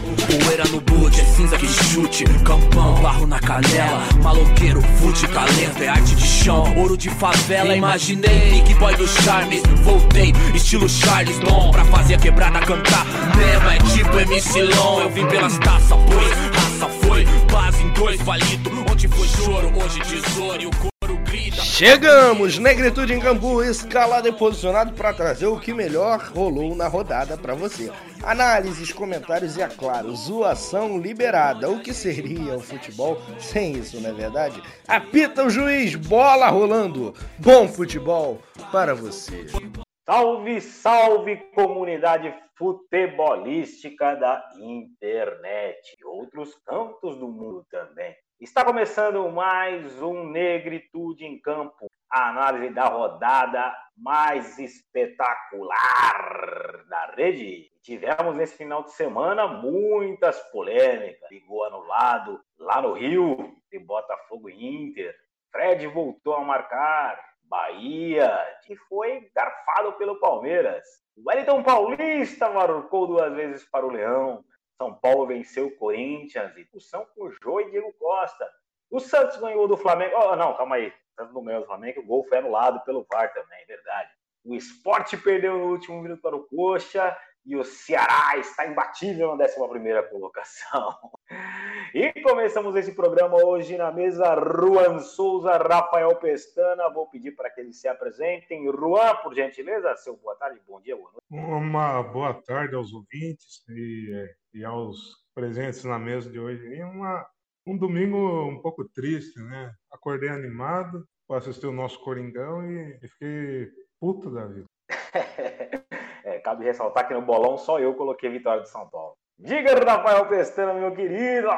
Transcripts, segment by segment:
Poeira no boot, é cinza que chute. Campão, barro na canela. Maloqueiro, fute, talento É arte de chão, ouro de favela Imaginei, Nick Boy do Charmes Voltei, estilo Charles Dom Pra fazer a quebrada cantar. Mesmo é tipo MC Long. Eu vim pelas taças, pois raça foi. Base em dois palito Onde foi choro, hoje tesouro. E o Chegamos, Negritude em Cambu, escalado e posicionado para trazer o que melhor rolou na rodada para você. Análises, comentários e, é claro, zoação liberada. O que seria o futebol sem isso, não é verdade? Apita o juiz, bola rolando. Bom futebol para você. Salve, salve comunidade futebolística da internet e outros cantos do mundo também. Está começando mais um Negritude em Campo, a análise da rodada mais espetacular da rede. Tivemos nesse final de semana muitas polêmicas. Ligou anulado lá no Rio, de Botafogo e Inter. Fred voltou a marcar. Bahia, que foi garfado pelo Palmeiras. O Wellington Paulista marcou duas vezes para o Leão. São Paulo venceu o Corinthians e com o Jô e Diego Costa. O Santos ganhou do Flamengo. Oh, não, calma aí. O Santos não ganhou do Flamengo, o gol foi anulado pelo VAR também, é verdade. O esporte perdeu no último minuto para o Coxa e o Ceará está imbatível na 11 colocação. E começamos esse programa hoje na mesa Ruan Souza, Rafael Pestana. Vou pedir para que eles se apresentem. Ruan, por gentileza, seu boa tarde, bom dia, boa noite. Uma boa tarde aos ouvintes e, e aos presentes na mesa de hoje. E uma, um domingo um pouco triste, né? Acordei animado para assistir o nosso Coringão e, e fiquei puto da vida. É, cabe ressaltar que no bolão só eu coloquei vitória de São Paulo. Diga, Rafael Pestana, meu querido,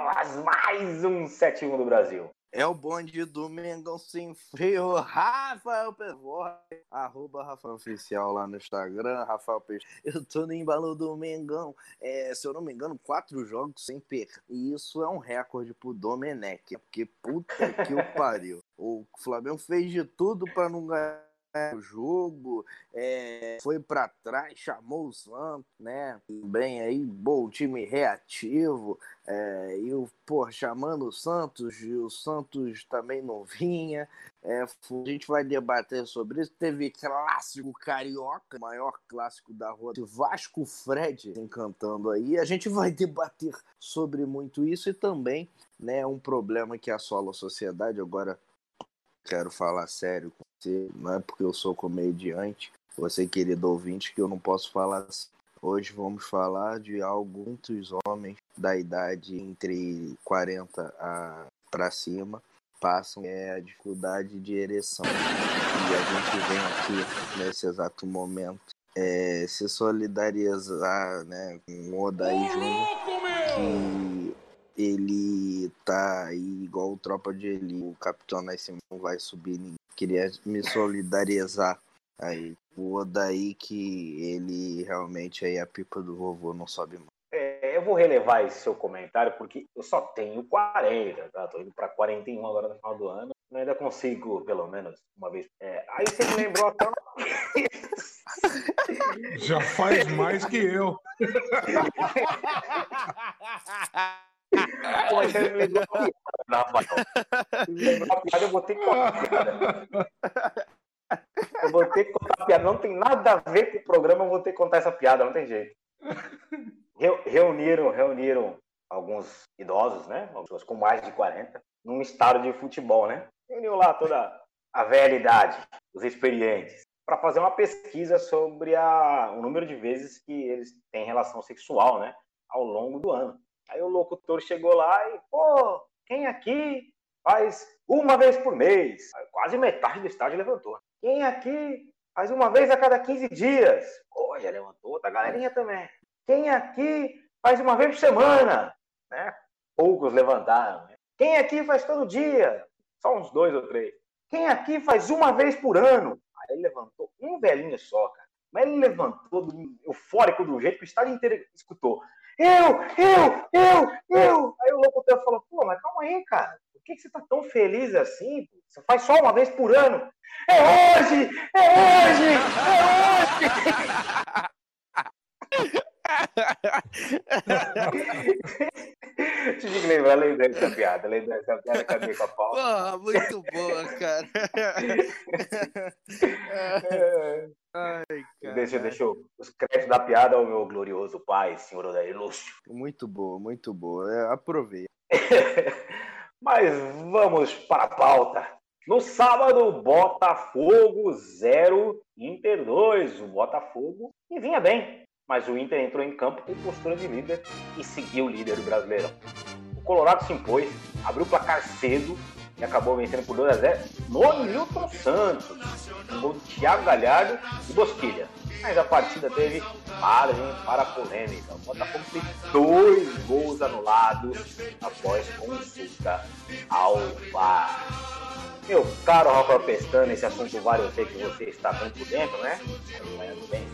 mais um 7-1 do Brasil. É o bonde do Mengão sem freio, Rafael Pestana, arroba Rafael Oficial lá no Instagram, Rafael Pestana. Eu tô no embalo do Mengão, é, se eu não me engano, quatro jogos sem perder. E isso é um recorde pro Domenech, porque puta que o pariu. O Flamengo fez de tudo para não ganhar o jogo, é, foi para trás, chamou o Santos, né? Bem aí, bom time reativo, é, e o pô, chamando o Santos, e o Santos também não vinha. É, a gente vai debater sobre isso. Teve clássico carioca, maior clássico da rua, Vasco Fred encantando aí. A gente vai debater sobre muito isso e também, né, um problema que assola a sociedade agora quero falar sério com você, não é porque eu sou comediante, você querido ouvinte, que eu não posso falar assim. Hoje vamos falar de algo muitos homens da idade entre 40 a para cima passam é a dificuldade de ereção. E a gente vem aqui nesse exato momento é, se solidarizar né, com o Odaí Júnior, que ele tá aí igual o Tropa de Elite, o Capitão Nascimento vai subir ninguém. Queria me solidarizar aí. O Odaí que ele realmente aí a pipa do vovô não sobe mais. É, eu vou relevar esse seu comentário porque eu só tenho 40, tá? Tô indo para 41 agora no final do ano. Eu ainda consigo, pelo menos, uma vez. É, aí você me lembrou até. Já faz mais que eu. Pô, você me lembrou a piada, Rafael. Me lembrou a piada, eu vou ter que contar a piada. Eu vou ter que contar a piada. Não tem nada a ver com o programa, eu vou ter que contar essa piada, não tem jeito. Reuniram, reuniram alguns idosos, né? Pessoas com mais de 40, num estádio de futebol, né? Reuniu lá toda a velha idade, os experientes, para fazer uma pesquisa sobre a, o número de vezes que eles têm relação sexual, né? Ao longo do ano. Aí o locutor chegou lá e, pô, quem aqui faz uma vez por mês? Quase metade do estádio levantou. Quem aqui faz uma vez a cada 15 dias? Pô, já levantou outra galerinha também. Quem aqui faz uma vez por semana? Né? Poucos levantaram. Né? Quem aqui faz todo dia? Só uns dois ou três. Quem aqui faz uma vez por ano? Aí ele levantou um velhinho só, cara. Mas ele levantou eufórico do jeito que o estádio inteiro escutou eu, eu, eu, eu. Aí o locutor falou, pô, mas calma aí, cara. Por que, que você tá tão feliz assim? Você faz só uma vez por ano. É hoje! É hoje! É hoje! Tive que lembrar, lembrei dessa piada. Lembrei dessa piada, acabei com a pau. Porra, muito boa, cara. Ai, cara. Deixa, deixa eu- os créditos da piada ao meu glorioso pai, senhor Odair Lúcio. Muito boa, muito boa. É, aproveita. Mas vamos para a pauta. No sábado, Botafogo 0, Inter 2. O Botafogo e vinha bem, mas o Inter entrou em campo com postura de líder e seguiu o líder do Brasileirão. O Colorado se impôs, abriu o placar cedo e acabou vencendo por 2 a 0 no Nilton Santos. De Thiago Galhardo e Bosquilha. Mas a partida teve margem para polêmica. O Botafogo teve dois gols anulados após consulta ao VAR. Meu caro Rafael Pestana, esse assunto VAR eu sei que você está por dentro, né? Acompanhando bem.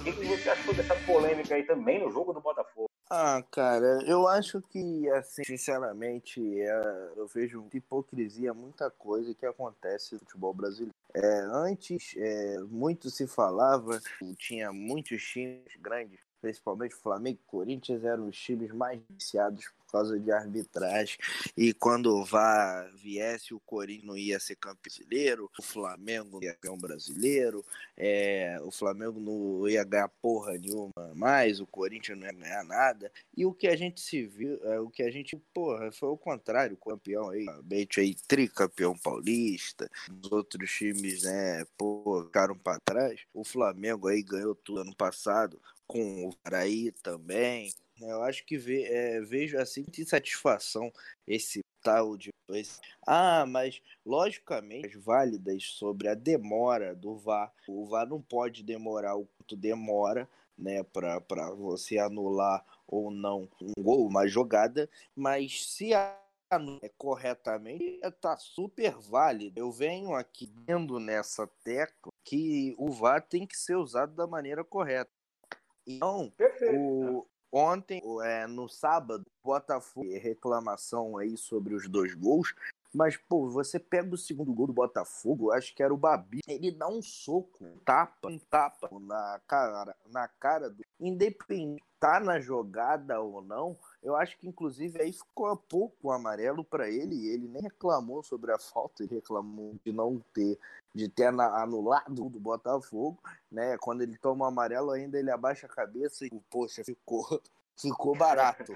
O que, você achou dessa polêmica aí também no jogo do Botafogo? Ah, cara, eu acho que, assim, sinceramente, é, eu vejo hipocrisia, muita coisa que acontece no futebol brasileiro. É, antes, é, muito se falava, tinha muitos times grandes, principalmente Flamengo e Corinthians, eram os times mais viciados por causa de arbitragem. E quando o VAR viesse, o Corinthians não ia ser campeão brasileiro, o Flamengo ia ser um brasileiro, é, o Flamengo não ia ganhar porra nenhuma mais, o Corinthians não ia ganhar nada. E o que a gente se viu, é, o que a gente, porra, foi o contrário, o campeão aí, Beit aí, tricampeão paulista, os outros times, né, pô, ficaram pra trás. O Flamengo aí ganhou tudo ano passado, com o Paraí também. Eu acho que ve, é, vejo assim de satisfação esse tal de. Ah, mas logicamente válidas sobre a demora do VAR. O VAR não pode demorar o quanto demora, né, para você anular ou não um gol, uma jogada, mas se a é corretamente, tá super válido. Eu venho aqui vendo nessa tecla que o VAR tem que ser usado da maneira correta. Então, o, ontem, é, no sábado, Botafogo reclamação aí sobre os dois gols. Mas, pô, você pega o segundo gol do Botafogo, acho que era o Babi. Ele dá um soco, um tapa, um tapa na cara, na cara do. Independente tá na jogada ou não, eu acho que inclusive aí ficou pouco amarelo para ele. E ele nem reclamou sobre a falta, ele reclamou de não ter, de ter anulado do Botafogo, né? Quando ele toma o amarelo, ainda ele abaixa a cabeça e, poxa, ficou ficou barato.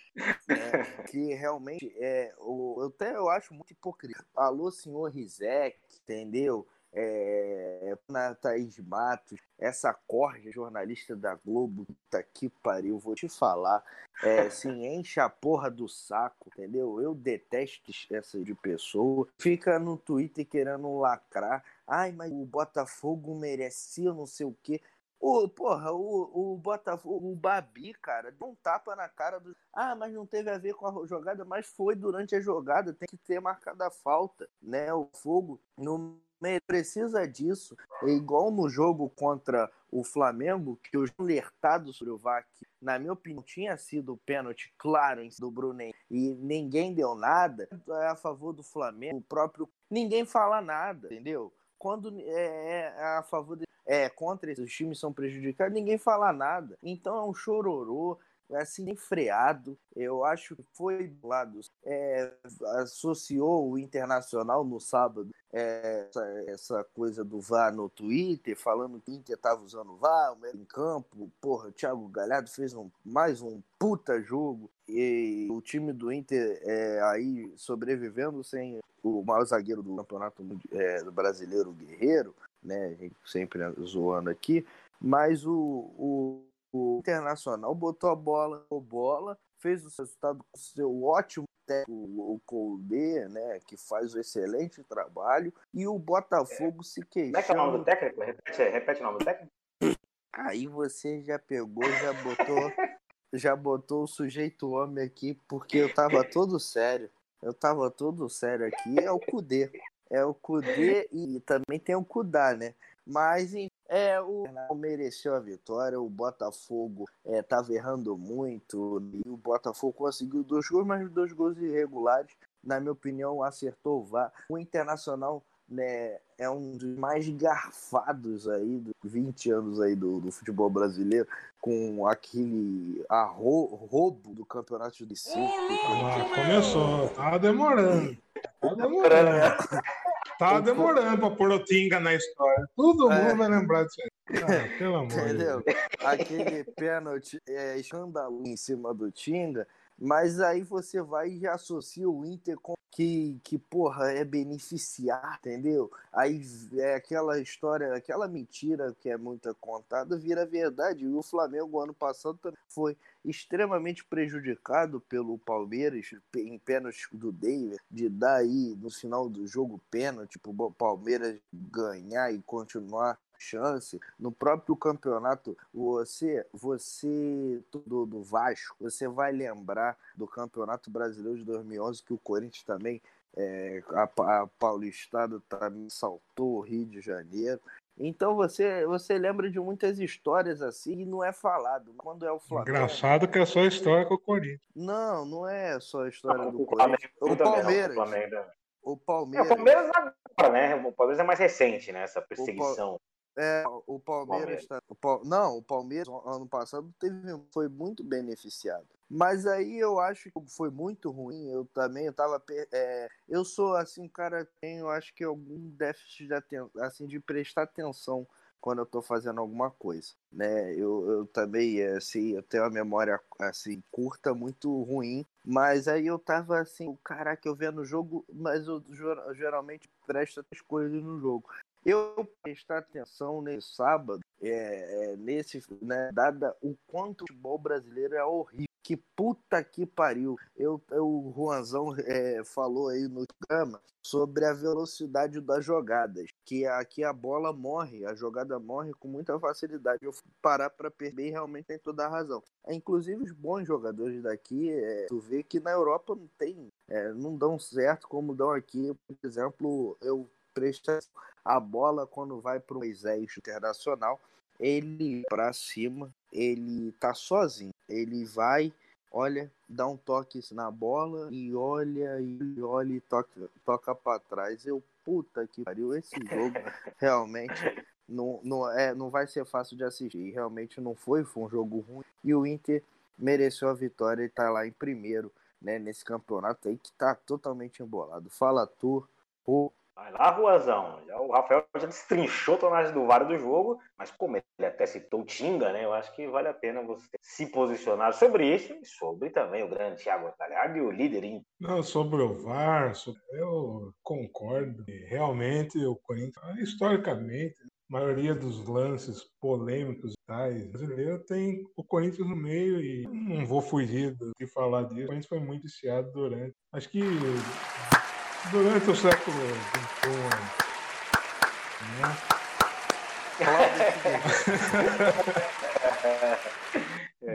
Né? Que realmente é. O, eu até eu acho muito hipocrita. Alô, senhor Rizek, entendeu? É, na Thaís Matos, essa corja jornalista da Globo, tá que pariu, vou te falar. É, enche a porra do saco, entendeu? Eu detesto essa de pessoa. Fica no Twitter querendo lacrar. Ai, mas o Botafogo merecia não sei o quê. O, porra, o, o Botafogo, o Babi, cara, deu um tapa na cara do. Ah, mas não teve a ver com a jogada, mas foi durante a jogada, tem que ter marcado a falta, né? O fogo não precisa disso. É igual no jogo contra o Flamengo, que os alertados sobre o VAC, na minha opinião, tinha sido pênalti claro do Brunet e ninguém deu nada. É a favor do Flamengo, o próprio. Ninguém fala nada, entendeu? Quando é, é a favor de é, contra esses times são prejudicados, ninguém fala nada. Então é um chororô, assim, freado. Eu acho que foi do lado. É, associou o Internacional no sábado é, essa, essa, coisa do VAR no Twitter, falando que o Inter estava usando o VAR em campo. Porra, o Thiago Galhardo fez um, mais um puta jogo. E o time do Inter é, aí sobrevivendo sem o maior zagueiro do campeonato é, brasileiro, Guerreiro, né? A gente sempre zoando aqui, mas o, o, o Internacional botou a bola, a bola, fez o resultado com o seu ótimo técnico, o Colde, né? Que faz um excelente trabalho, e o Botafogo é. se queixando. Como é que é o nome do técnico? Repete, repete o nome do técnico. Aí você já pegou, já botou, já botou o sujeito homem aqui, porque eu tava todo sério. Eu tava todo sério aqui, é o Cudê é o Kudê e também tem o Kudá, né? Mas é, o mereceu a vitória, o Botafogo é, tava errando muito, e o Botafogo conseguiu dois gols, mas dois gols irregulares, na minha opinião, acertou o VAR. O Internacional né, é um dos mais garfados aí, dos 20 anos aí do, do futebol brasileiro, com aquele arro, roubo do campeonato de cinco. Ah, começou, tá demorando. Tá demorando. Tá demorando pra pôr o Tinga na história. Todo é. mundo vai lembrar disso aí. Ah, pelo amor Entendeu? De Aquele pênalti é, escândalo em cima do Tinga, mas aí você vai e associa o Inter com que, que, porra, é beneficiar, entendeu? Aí é aquela história, aquela mentira que é muito contada, vira verdade. E o Flamengo, ano passado, também foi extremamente prejudicado pelo Palmeiras em pênalti do David, de dar aí no final do jogo pênalti, pro Palmeiras ganhar e continuar chance no próprio campeonato você você do, do Vasco você vai lembrar do campeonato brasileiro de 2011 que o Corinthians também é, a, a Paulistado também saltou o Rio de Janeiro então você você lembra de muitas histórias assim e não é falado quando é o Flamengo engraçado que é só história com o Corinthians não não é só a história do Corinthians o Palmeiras o Palmeiras. É, o Palmeiras agora, né? O Palmeiras é mais recente, né? Essa perseguição. É, o Palmeiras, Palmeiras. Tá, o não, o Palmeiras ano passado teve, foi muito beneficiado. Mas aí eu acho que foi muito ruim. Eu também eu tava é, eu sou assim, cara, tenho acho que algum déficit de atenção, assim de prestar atenção quando eu tô fazendo alguma coisa, né? Eu, eu também assim, eu tenho uma memória assim curta, muito ruim, mas aí eu tava assim, caraca, eu vendo o jogo, mas eu geralmente presto as coisas no jogo. Eu prestar atenção nesse sábado, é, é, nesse, né, dada o quanto o futebol brasileiro é horrível. Que puta que pariu. Eu, eu o Juanzão é, falou aí no programa sobre a velocidade das jogadas. Que aqui a bola morre, a jogada morre com muita facilidade. Eu parar para perder realmente tem toda a razão. É, inclusive os bons jogadores daqui, é, tu vê que na Europa não tem, é, não dão certo como dão aqui. Por exemplo, eu presta a bola quando vai para o Moisés internacional, ele para cima, ele tá sozinho, ele vai, olha, dá um toque na bola e olha e olha e toca, toca para trás. Eu puta que pariu, esse jogo realmente não, não, é, não vai ser fácil de assistir. Realmente não foi, foi um jogo ruim. E o Inter mereceu a vitória e tá lá em primeiro, né, nesse campeonato aí que tá totalmente embolado. Fala tu, o Vai lá, Ruazão. Já, o Rafael já destrinchou o tonagem do VAR do jogo, mas como ele até citou o Tinga, né? Eu acho que vale a pena você se posicionar sobre isso e sobre também o grande Thiago Talhado e o líder. Não, sobre o VAR, sobre... eu concordo. Realmente, o Corinthians, historicamente, a maioria dos lances polêmicos tais brasileiro tem o Corinthians no meio e não vou fugir de falar disso. O Corinthians foi muito viciado durante. Acho que durante o século XXI. Né?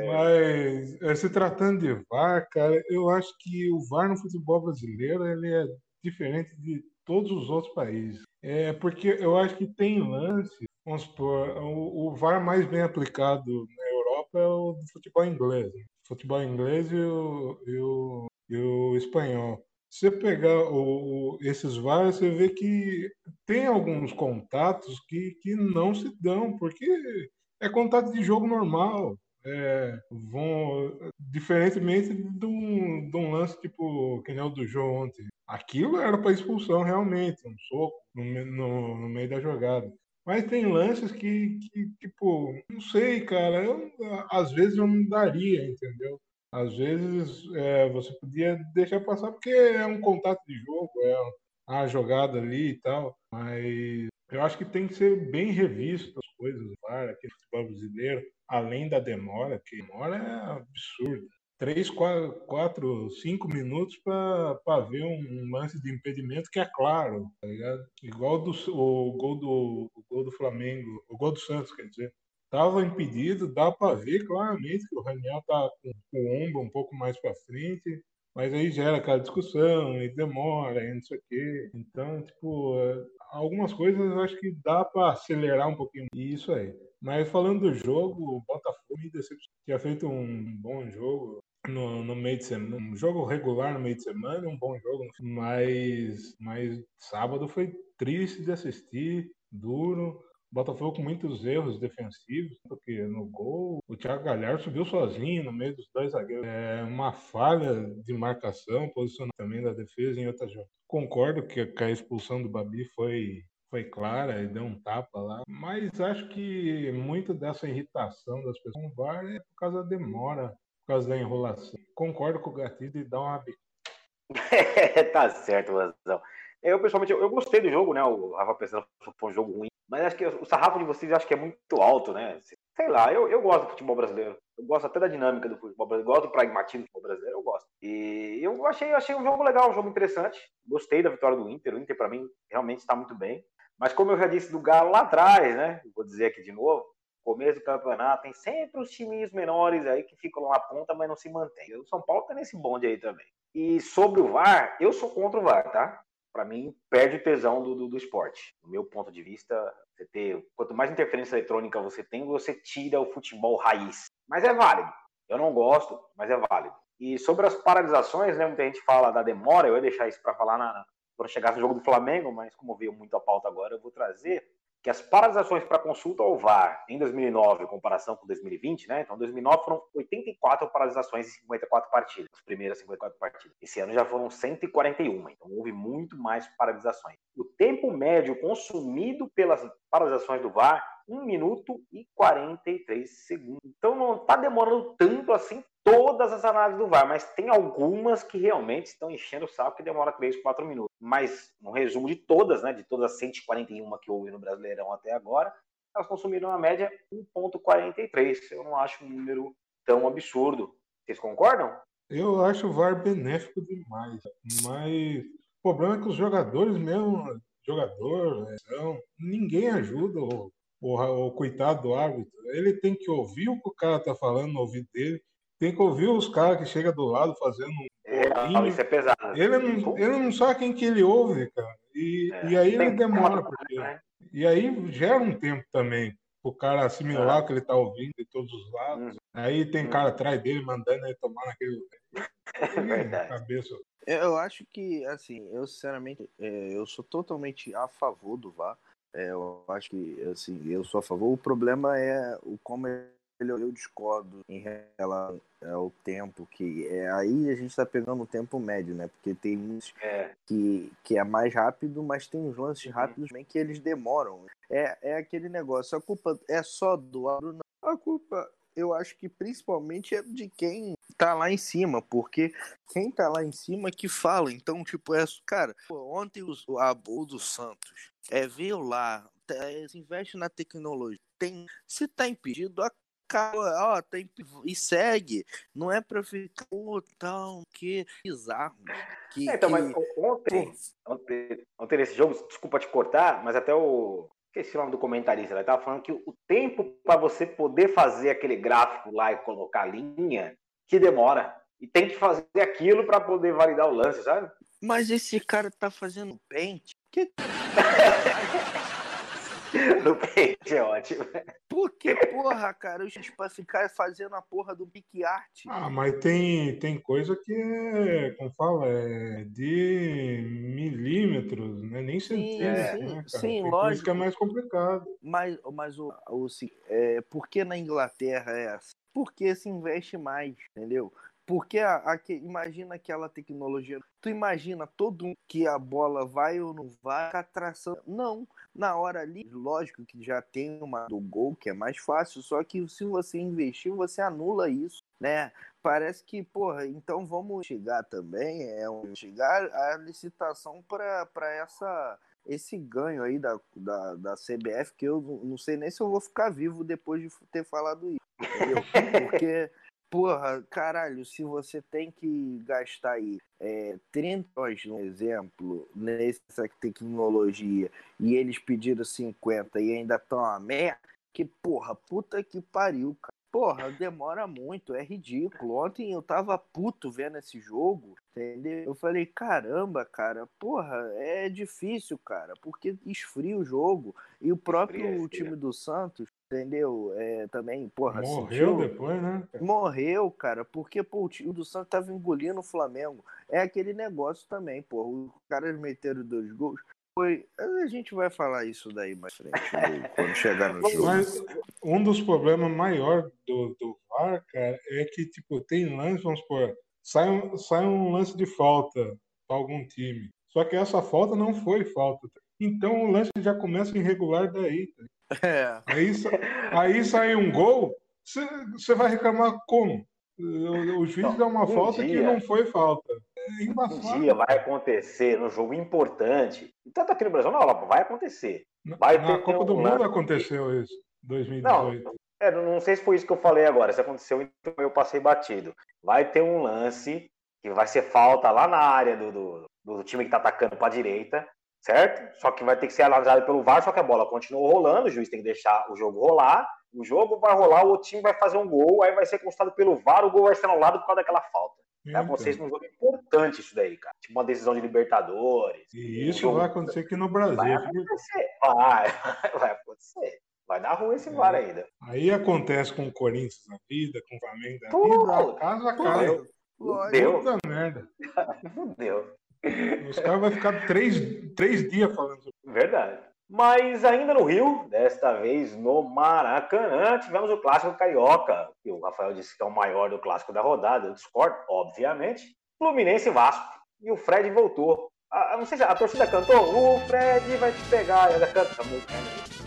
Mas é, se tratando de VAR, cara, eu acho que o VAR no futebol brasileiro ele é diferente de todos os outros países. É porque eu acho que tem lance, vamos supor, o, o VAR mais bem aplicado na Europa é o do futebol inglês. Né? Futebol inglês e o, e o, e o espanhol você pegar o, esses VAR, você vê que tem alguns contatos que, que não se dão, porque é contato de jogo normal. É, vão, diferentemente de um, de um lance tipo que nem o do João ontem. Aquilo era para expulsão realmente, um soco no, no, no, meio da jogada. Mas tem lances que, que tipo, não sei, cara, eu, às vezes eu não daria, entendeu? Às vezes é, você podia deixar passar porque é um contato de jogo, é a jogada ali e tal, mas eu acho que tem que ser bem revisto as coisas aqui no futebol brasileiro, além da demora, que demora é absurdo. Três, quatro, quatro cinco minutos para ver um, lance de impedimento que é claro, tá ligado? Igual do, o, gol do, o gol do Flamengo, o gol do Santos, quer dizer estava impedido, dá para ver claramente que o Raniel tá com, com o ombro um pouco mais para frente, mas aí gera aquela discussão e demora e não sei o quê. Então, tipo, algumas coisas acho que dá para acelerar um pouquinho isso aí. Mas falando do jogo, o Botafogo. Tinha feito um bom jogo, no, no meio de semana, um jogo regular no meio de semana, um bom jogo, mas, mas sábado foi triste de assistir, duro. Botafogo com muitos erros defensivos, porque no gol o Thiago Galhardo subiu sozinho no meio dos dois zagueiros. É uma falha de marcação, posicionamento também da defesa em outras jogos. Concordo que a expulsão do Babi foi foi clara e deu um tapa lá, mas acho que muito dessa irritação das pessoas com o VAR é por causa da demora, por causa da enrolação. Concordo com o Gatito e dá uma tá certo, Razão. Eu, pessoalmente, eu, eu, gostei do jogo, né? O Rafa pensando que foi um jogo ruim. Mas acho que o sarrafo de vocês acho que é muito alto, né? Sei lá, eu, eu gosto do futebol brasileiro. Eu gosto até da dinâmica do futebol brasileiro. Gosto do pragmatismo do futebol brasileiro, eu gosto. E eu achei, achei um jogo legal, um jogo interessante. Gostei da vitória do Inter. O Inter, para mim, realmente está muito bem. Mas como eu já disse do Galo lá atrás, né? Vou dizer aqui de novo, começo do campeonato tem sempre os timinhos menores aí que ficam lá na ponta, mas não se mantêm. O São Paulo tá nesse bonde aí também. E sobre o VAR, eu sou contra o VAR, tá? Para mim, perde o tesão do, do, do, esporte. Do meu ponto de vista, você ter, quanto mais interferência eletrônica você tem, você tira o futebol raiz. Mas é válido. Eu não gosto, mas é válido. E sobre as paralisações, né? Muita gente fala da demora, eu ia deixar isso para falar na, quando chegasse no jogo do Flamengo, mas como veio muito a pauta agora, eu vou trazer que as paralisações para consulta ao VAR em 2009, em comparação com 2020, né? Então, 2009 foram 84 paralisações em 54 partidas, as primeiras 54 partidas. Esse ano já foram 141, então houve muito mais paralisações. O tempo médio consumido pelas paralisações do VAR, 1 minuto e 43 segundos. Então, não está demorando tanto assim todas as análises do VAR, mas tem algumas que realmente estão enchendo o saco que demora 3, 4 minutos. Mas, no resumo de todas, né, de todas as 141 que houve no Brasileirão até agora, elas consumiram uma média 1,43. Eu não acho um número tão absurdo. Vocês concordam? Eu acho o VAR benéfico demais, mas o problema é que os jogadores mesmo, jogador, não, ninguém ajuda o, o, o coitado do árbitro. Ele tem que ouvir o que o cara tá falando no ouvido dele tem que ouvir os caras que chegam do lado fazendo um. É, isso é pesado. Ele não, ele não sabe quem que ele ouve, cara. E, é, e aí ele demora. Porque... Né? E aí gera um tempo também o cara assimilar o que ele tá ouvindo de todos os lados. Uhum. Aí tem uhum. cara atrás dele mandando ele tomar naquele. É verdade. Cabeça. Eu acho que, assim, eu sinceramente, é, eu sou totalmente a favor do VAR. É, eu acho que, assim, eu sou a favor. O problema é o como eu discordo em relação ao tempo que é aí a gente está pegando o tempo médio, né? Porque tem uns é. que, que é mais rápido, mas tem uns lances uhum. rápidos também que eles demoram. É, é aquele negócio, a culpa é só do a culpa eu acho que principalmente é de quem tá lá em cima, porque quem tá lá em cima que fala. Então, tipo, é, cara, ontem o, a, o do Santos é veio lá, é, investe na tecnologia. Tem, se tá impedido, a cara, ó, tem e segue. Não é pra ficar oh, tão que bizarro. Que, é, então, que... mas ontem, ontem, ontem nesse jogo, desculpa te cortar, mas até o. Esqueci o nome do comentarista, ele tava falando que o tempo para você poder fazer aquele gráfico lá e colocar a linha, que demora. E tem que fazer aquilo para poder validar o lance, sabe? Mas esse cara tá fazendo pente. Que... no peixe é ótimo. Por que, porra, cara? Os pra ficar fazendo a porra do pique art. Ah, mas tem, tem coisa que é, como fala, é de milímetros, né? Nem centímetros, sim, né, Sim, tem lógico. que é mais complicado. Mas, mas o, o, é, por que na Inglaterra é assim? Porque se investe mais, entendeu? Porque a, a, imagina aquela tecnologia. Tu imagina todo um que a bola vai ou não vai, a tração. Não, na hora ali, lógico que já tem uma do gol, que é mais fácil, só que se você investir, você anula isso, né? Parece que, porra, então vamos chegar também, é um, chegar a licitação para essa esse ganho aí da, da, da CBF, que eu não sei nem se eu vou ficar vivo depois de ter falado isso. Entendeu? Porque Porra, caralho, se você tem que gastar aí é, 30 horas, um exemplo, nessa tecnologia, e eles pediram 50 e ainda estão a merda, que porra, puta que pariu, cara. Porra, demora muito, é ridículo. Ontem eu tava puto vendo esse jogo, entendeu? Eu falei, caramba, cara, porra, é difícil, cara, porque esfria o jogo. E o próprio Esfria, esfria. time do Santos, entendeu? É, também, porra, Morreu sentiu- depois, né? Morreu, cara, porque pô, o time do Santos tava engolindo o Flamengo. É aquele negócio também, pô. Os caras meteram dois gols. Foi. A gente vai falar isso daí mais frente, do- quando chegar no jogo. Mas um dos problemas maiores do, do VAR, cara, é que, tipo, tem lance, vamos supor, sai um, sai um lance de falta para algum time. Só que essa falta não foi falta. Então o lance já começa irregular daí. tá? É. Aí, aí sai um gol, você vai reclamar como? O, o juiz Não, dá uma um falta que dia- não foi falta. Um dia vai acontecer no jogo importante. Tanto aqui no Brasil, não, vai acontecer. Na, vai na ter Copa um do lance- Mundo aconteceu isso, 2018. É, não sei se foi isso que eu falei agora. Se aconteceu, então eu passei batido. Vai ter um lance que vai ser falta lá na área do, do, do time que tá atacando para direita, certo? Só que vai ter que ser analisado pelo VAR, só que a bola continuou rolando, o juiz tem que deixar o jogo rolar. O jogo vai rolar, o outro time vai fazer um gol, aí vai ser constado pelo VAR, o gol vai ser anulado por causa daquela falta. Então, acontecer num jogo importante isso daí, cara. Tipo uma decisão de Libertadores. e Um isso jogo- vai acontecer aqui no Brasil. Vai acontecer. Vai, vai acontecer. Vai dar ruim esse VAR ainda. Aí acontece com o Corinthians na vida, com o Flamengo da Pô, vida, a casa pô, cai. eu- Lógico. Deu. Puta merda. Fudeu. Os caras vão ficar três, três dias falando sobre Verdade. Mas ainda no Rio, desta vez no Maracanã, tivemos o clássico carioca, que o Rafael disse que é o maior do clássico da rodada. Eu discordo, obviamente. Fluminense e Vasco. E o Fred voltou. Ah, não sei se a torcida cantou. O Fred vai te pegar. Ela canta essa música.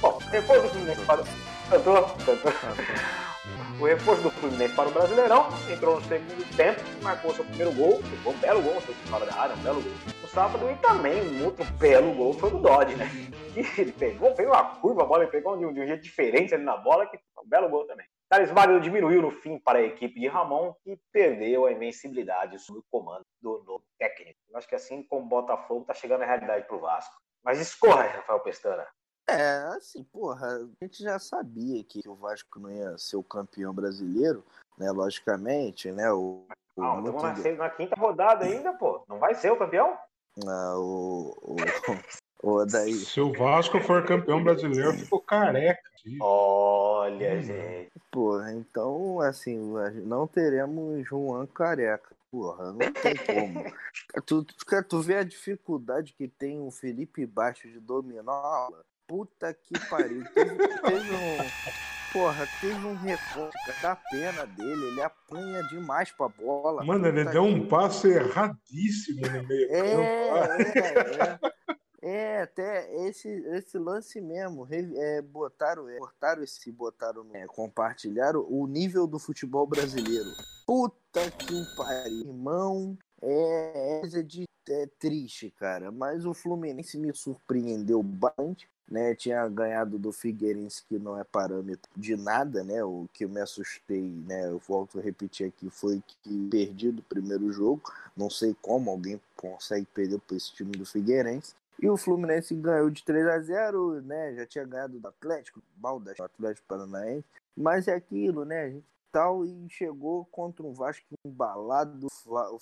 Bom, depois do Fluminense para... cantou, cantou. O reforço do Fluminense para o Brasileirão entrou no segundo tempo, marcou seu primeiro gol, ficou um belo gol, foi fora da área, um belo gol. No sábado e também um outro belo gol foi do Dodge, né? E ele pegou, fez uma curva, a bola ele pegou de um, de um jeito diferente ali na bola, que foi um belo gol também. Thales Wagner diminuiu no fim para a equipe de Ramon, que perdeu a invencibilidade sob o comando do novo técnico. Eu acho que assim como o Botafogo está chegando a realidade para o Vasco. Mas escorra, Rafael Pestana. É, assim, porra, a gente já sabia que o Vasco não ia ser o campeão brasileiro, né? Logicamente, né? O, o, Não, muito na, na quinta rodada ainda, pô. Não vai ser o campeão? ah, o, o, o daí. Se o Vasco for campeão brasileiro, ficou careca. Olha, Hum. gente. Porra, então, assim, não teremos Juan Careca. Porra, não tem como. tu, tu, tu vê a dificuldade que tem o Felipe Baixo de dominar a aula? Puta que pariu. Teve, teve um. Porra, teve um recorte da pena dele. Ele apanha demais pra bola. Mano, ele deu que um passe erradíssimo no meio É, é, é. É, até esse, esse lance mesmo, é, botaram, é, cortaram esse, botaram, é, compartilharam o nível do futebol brasileiro. Puta que pariu, irmão, é, é de é triste, cara, mas o Fluminense me surpreendeu bastante, né, tinha ganhado do Figueirense, que não é parâmetro de nada, né, o que me assustei, né, eu volto a repetir aqui, foi que perdi do primeiro jogo, não sei como alguém consegue perder para esse time do Figueirense. E o Fluminense ganhou de 3 a 0 né? Já tinha ganhado do Atlético, Baldas, do Atlético Paranaense. Mas é aquilo, né? A gente tal e chegou contra um Vasco embalado, o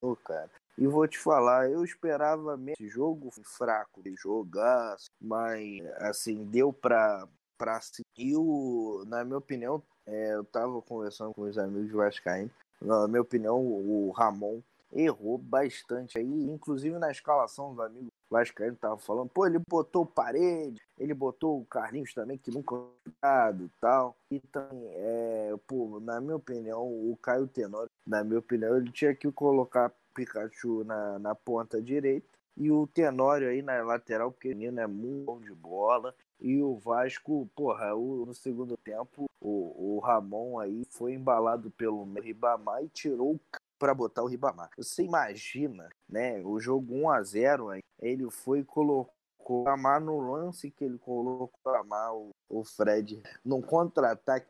ô, cara. E vou te falar, eu esperava mesmo esse jogo fraco, de jogaço, mas assim, deu pra, pra seguir o, na minha opinião, é, eu tava conversando com os amigos vascaínos, na minha opinião, o Ramon errou bastante aí, inclusive na escalação dos amigos Vascaíno tava falando, pô, ele botou parede, ele botou o Carlinhos também, que nunca jogado tal. E também, é, pô, na minha opinião, o Caio Tenório, na minha opinião, ele tinha que colocar Pikachu na, na ponta direita e o Tenório aí na lateral, porque o menino é muito bom de bola. E o Vasco, porra, o, no segundo tempo, o, o Ramon aí foi embalado pelo Ribamar e tirou o para botar o Ribamar. Você imagina, né? O jogo 1 a 0 aí, ele foi e colocou o Ribamar no lance que ele colocou Ribamar, o, o Fred num contra-ataque.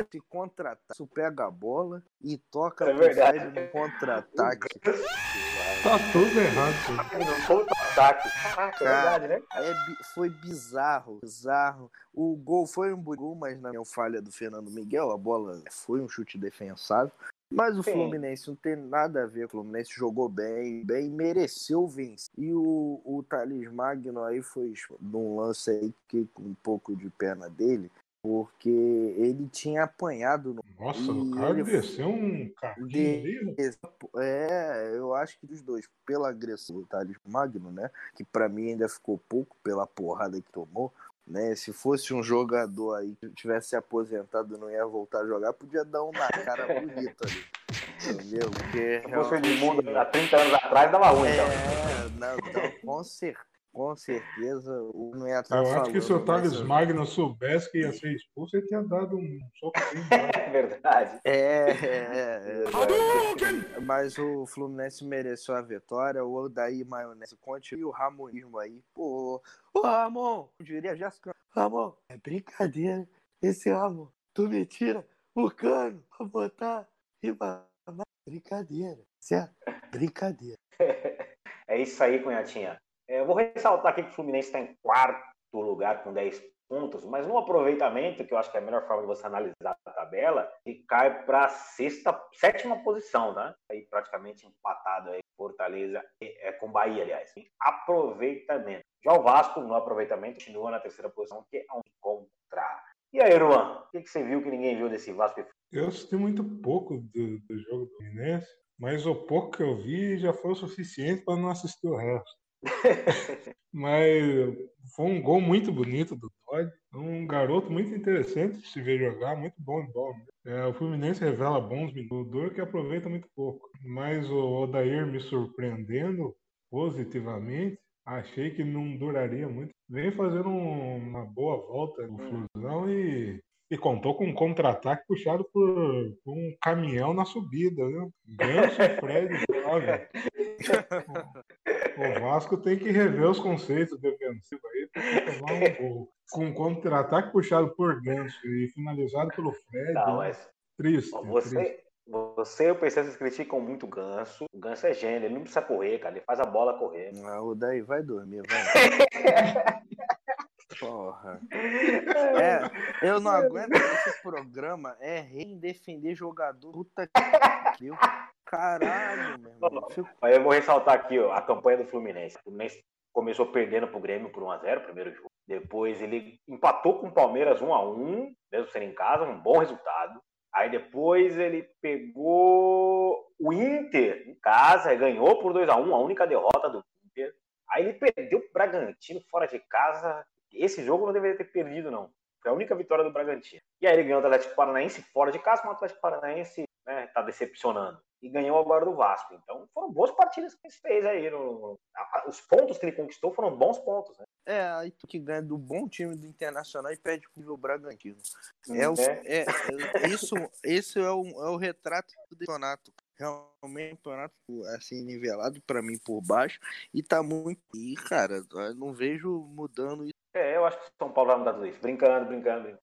Esse contra-ataque, pega a bola e toca É verdade. Fred no contra-ataque. Tá tudo errado. No contra- ataque. Caraca, é verdade, né? É, foi bizarro, bizarro. O gol foi um gol, mas na minha falha do Fernando Miguel, a bola foi um chute defensável. Mas o Sim. Fluminense não tem nada a ver. O Fluminense jogou bem, bem, mereceu vencer. E o, o Thales Magno aí foi num lance aí que com um pouco de perna dele, porque ele tinha apanhado no. Nossa, o cara desceu um carrinho de... É, eu acho que dos dois, pela agressão do Thales Magno, né? Que para mim ainda ficou pouco pela porrada que tomou. Né? Se fosse um jogador aí que tivesse se aposentado não ia voltar a jogar, podia dar um na cara bonito ali. Entendeu? Porque Se fosse de mundo há 30 anos atrás, dava ruim, então. é, então. Não, não, com certeza com certeza o não ia estar Eu falando, acho que se o Thales Magno soubesse que ia ser expulso, ele tinha dado um soco É verdade. É, é, é, mas o Fluminense mereceu a vitória. O Odaí Maionese Conte e o Ramonismo aí. Pô, ô Ramon, eu diria Jéssica. Ramon, é brincadeira. Esse Ramon, tu me tira o cano pra botar riba. Brincadeira, certo? Brincadeira. É isso aí, cunhatinha. É, vou ressaltar aqui que o Fluminense está em quarto lugar com 10 pontos, mas no aproveitamento, que eu acho que é a melhor forma de você analisar a tabela, ele cai para sexta, sétima posição, né? Aí praticamente empatado aí Fortaleza é, com Bahia, aliás. Aproveitamento. Já o Vasco, no aproveitamento, continua na terceira posição, que é um encontrar. E aí, Ruan, o que, que, você viu que ninguém viu desse Vasco? Eu assisti muito pouco do, do jogo do Fluminense, mas o pouco que eu vi já foi o suficiente para não assistir o resto. Mas foi um gol muito bonito do Todd. Um garoto muito interessante de se ver jogar, muito bom de bola. É, o Fluminense revela bons minutos, que aproveita muito pouco. Mas o Odair me surpreendendo positivamente, achei que não duraria muito. Vem fazendo um, uma boa volta no Flusão e, e contou com um contra-ataque puxado por, por, um caminhão na subida. Viu? Ganso e Fred jovem. O Vasco tem que rever os conceitos defensivos aí para tomar um gol. Com um contra-ataque puxado por Ganso e finalizado pelo Fred. Não, né? mas... Triste. Você, triste. você e o PC criticam muito o Ganso. O Ganso é gênio, ele não precisa correr, cara. Ele faz a bola correr. Ah, o daí vai dormir, vai. Porra. É, eu não aguento esse programa. É rei defender jogador. Puta que Caralho, meu irmão. Aí eu vou ressaltar aqui ó, a campanha do Fluminense. O Fluminense começou perdendo pro Grêmio por 1x0, primeiro jogo. Depois ele empatou com o Palmeiras 1x1, mesmo sendo em casa, um bom resultado. Aí depois ele pegou o Inter em casa e ganhou por 2x1, a única derrota do Inter. Aí ele perdeu o Bragantino fora de casa. Esse jogo não deveria ter perdido, não. Foi a única vitória do Bragantino. E aí ele ganhou o Atlético Paranaense fora de casa, mas o Atlético Paranaense né, tá decepcionando e ganhou agora do Vasco. Então foram boas partidas que ele fez aí. No, os pontos que ele conquistou foram bons pontos. Né? É, aí tu que ganha do bom time do Internacional e perde pro o Bragantino. É, o, é. é, é isso, esse é o, é o retrato do campeonato. Realmente, o campeonato assim, nivelado para mim por baixo e tá muito. E, cara, eu não vejo mudando isso. É, eu acho que São Paulo vai mudar tudo isso. Brincando, brincando, brincando.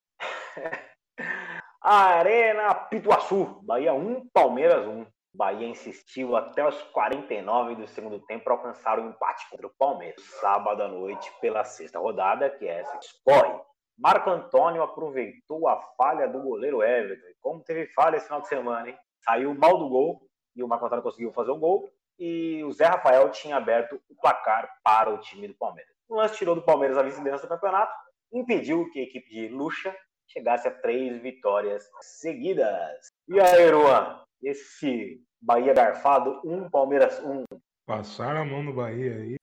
Arena Pituaçu, Bahia 1, Palmeiras 1. Bahia insistiu até os 49 do segundo tempo para alcançar o empate contra o Palmeiras. Sábado à noite, pela sexta rodada, que é essa que escorre. Marco Antônio aproveitou a falha do goleiro Everton. Como teve falha esse final de semana, hein? Saiu mal do gol e o Marco Antônio conseguiu fazer o gol. E o Zé Rafael tinha aberto o placar para o time do Palmeiras. O lance tirou do Palmeiras a vice-liderança do campeonato, impediu que a equipe de Lucha chegasse a três vitórias seguidas. E aí, Ruan, esse Bahia garfado, um Palmeiras um. Passaram a mão no Bahia aí.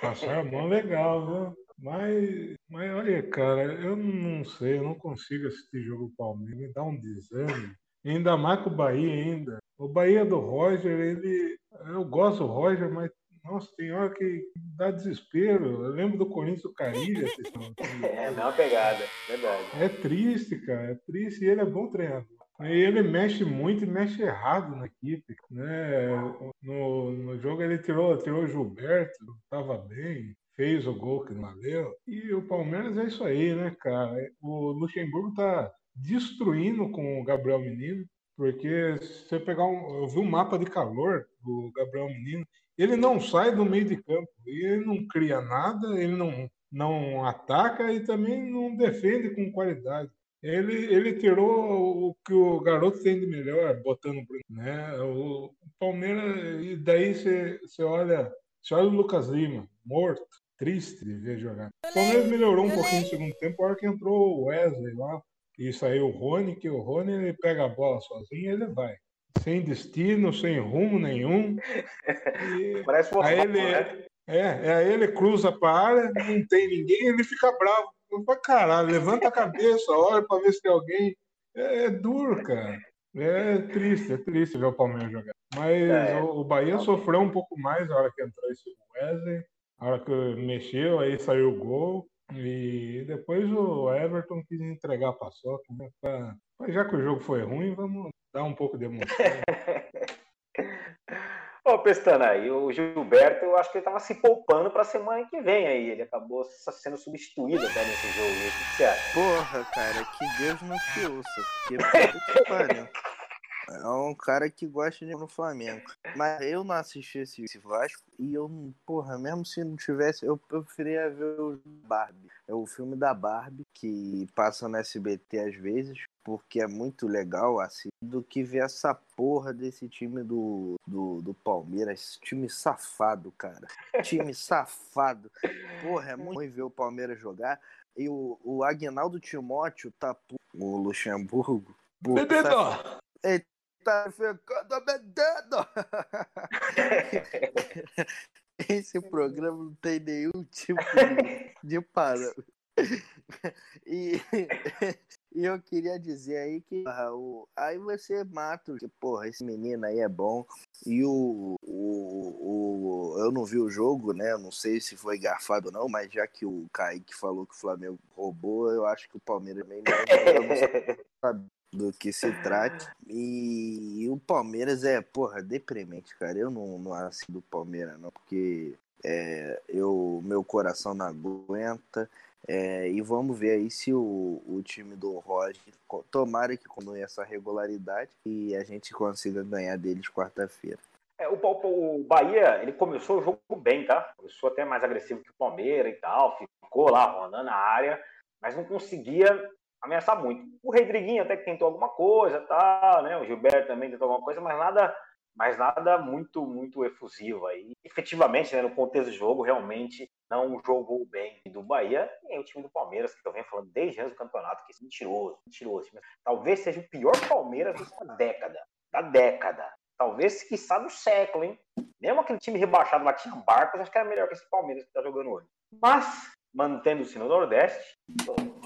Passaram a mão legal, viu? Mas, mas olha, cara, eu não sei, eu não consigo assistir jogo do Palmeiras, me dá um desânimo. Ainda mais com o Bahia ainda. O Bahia do Roger, ele. Eu gosto do Roger, mas nossa, tem hora que dá desespero. Eu lembro do Corinthians do Carilha. é, dá uma pegada, verdade. É triste, cara. É triste e ele é bom treinador. E ele mexe muito e mexe errado na equipe. Né? No, no jogo ele tirou, tirou o Gilberto, estava bem, fez o gol que não valeu. E o Palmeiras é isso aí, né, cara? O Luxemburgo tá destruindo com o Gabriel Menino. Porque se você pegar um. Eu vi um mapa de calor do Gabriel Menino, ele não sai do meio de campo. Ele não cria nada, ele não, não ataca e também não defende com qualidade. Ele, ele tirou o que o garoto tem de melhor, botando né? o Palmeiras, e daí você, olha, olha o Lucas Lima, morto, triste de ver jogar. O Palmeiras melhorou um pouquinho no segundo tempo, a hora que entrou o Wesley lá, e saiu o Rony, que o Rony ele pega a bola sozinho e ele vai. Sem destino, sem rumo nenhum. E Parece um aí ele, né? é, aí ele cruza para a área, não tem ninguém, ele fica bravo. Pra caralho, levanta a cabeça, olha para ver se tem alguém. É, é, duro, cara. É triste, é triste ver o Palmeiras jogar. Mas é. o, o, Bahia sofreu um pouco mais na hora que entrou esse Wesley, na hora que mexeu, aí saiu o gol. E depois o Everton quis entregar a paçoca, né? Pra... Mas já que o jogo foi ruim, vamos dar um pouco de emoção. Ô, Pestana, aí o Gilberto, eu acho que ele tava se poupando pra semana que vem aí. Ele acabou sendo substituído até nesse jogo. O que você acha? Porra, cara, que Deus não te ouça. Que puta que pariu. É um cara que gosta de ir no Flamengo. Mas eu não assisti esse, esse Vasco e eu, porra, mesmo se não tivesse, eu, eu preferia ver o Barbie. É o filme da Barbie, que passa no SBT às vezes, porque é muito legal, assim, do que ver essa porra desse time do, do, do Palmeiras. Esse time safado, cara. Time safado. Porra, é muito ruim ver o Palmeiras jogar. E o, o Agnaldo Timóteo tá o Luxemburgo. Bebedo! Ele tá ficando bebendo. Esse programa não tem nenhum tipo de, de parâmetro. E, e eu queria dizer aí que o, aí você mata que, porra, esse menino aí é bom. E o, o, o. Eu não vi o jogo, né? Não sei se foi garfado ou não, mas já que o Kaique falou que o Flamengo roubou, eu acho que o Palmeiras não do que se trate. E, o Palmeiras é, porra, deprimente, cara. Eu não, não acho do Palmeiras, não, porque é, eu, meu coração não aguenta. É, e vamos ver aí se o, o time do Roger, tomara que continue essa regularidade e a gente consiga ganhar deles quarta-feira. É, o, o, Bahia, ele começou o jogo bem, tá? Começou até mais agressivo que o Palmeiras e tal, ficou lá rondando a área, mas não conseguia ameaçar muito. O Rodriguinho até que tentou alguma coisa, tá, né? O Gilberto também tentou alguma coisa, mas nada, mas nada muito, muito efusivo aí. Efetivamente, né, no contexto do jogo, realmente não jogou bem do Bahia e o time do Palmeiras, que eu venho falando desde antes do campeonato, que é mentiroso, mentiroso. Talvez seja o pior Palmeiras da década, da década. Talvez, quiçá, do século, hein? Mesmo aquele time rebaixado lá tinha Barcos, acho que era melhor que esse Palmeiras que tá jogando hoje. Mas, mantendo-se no Nordeste,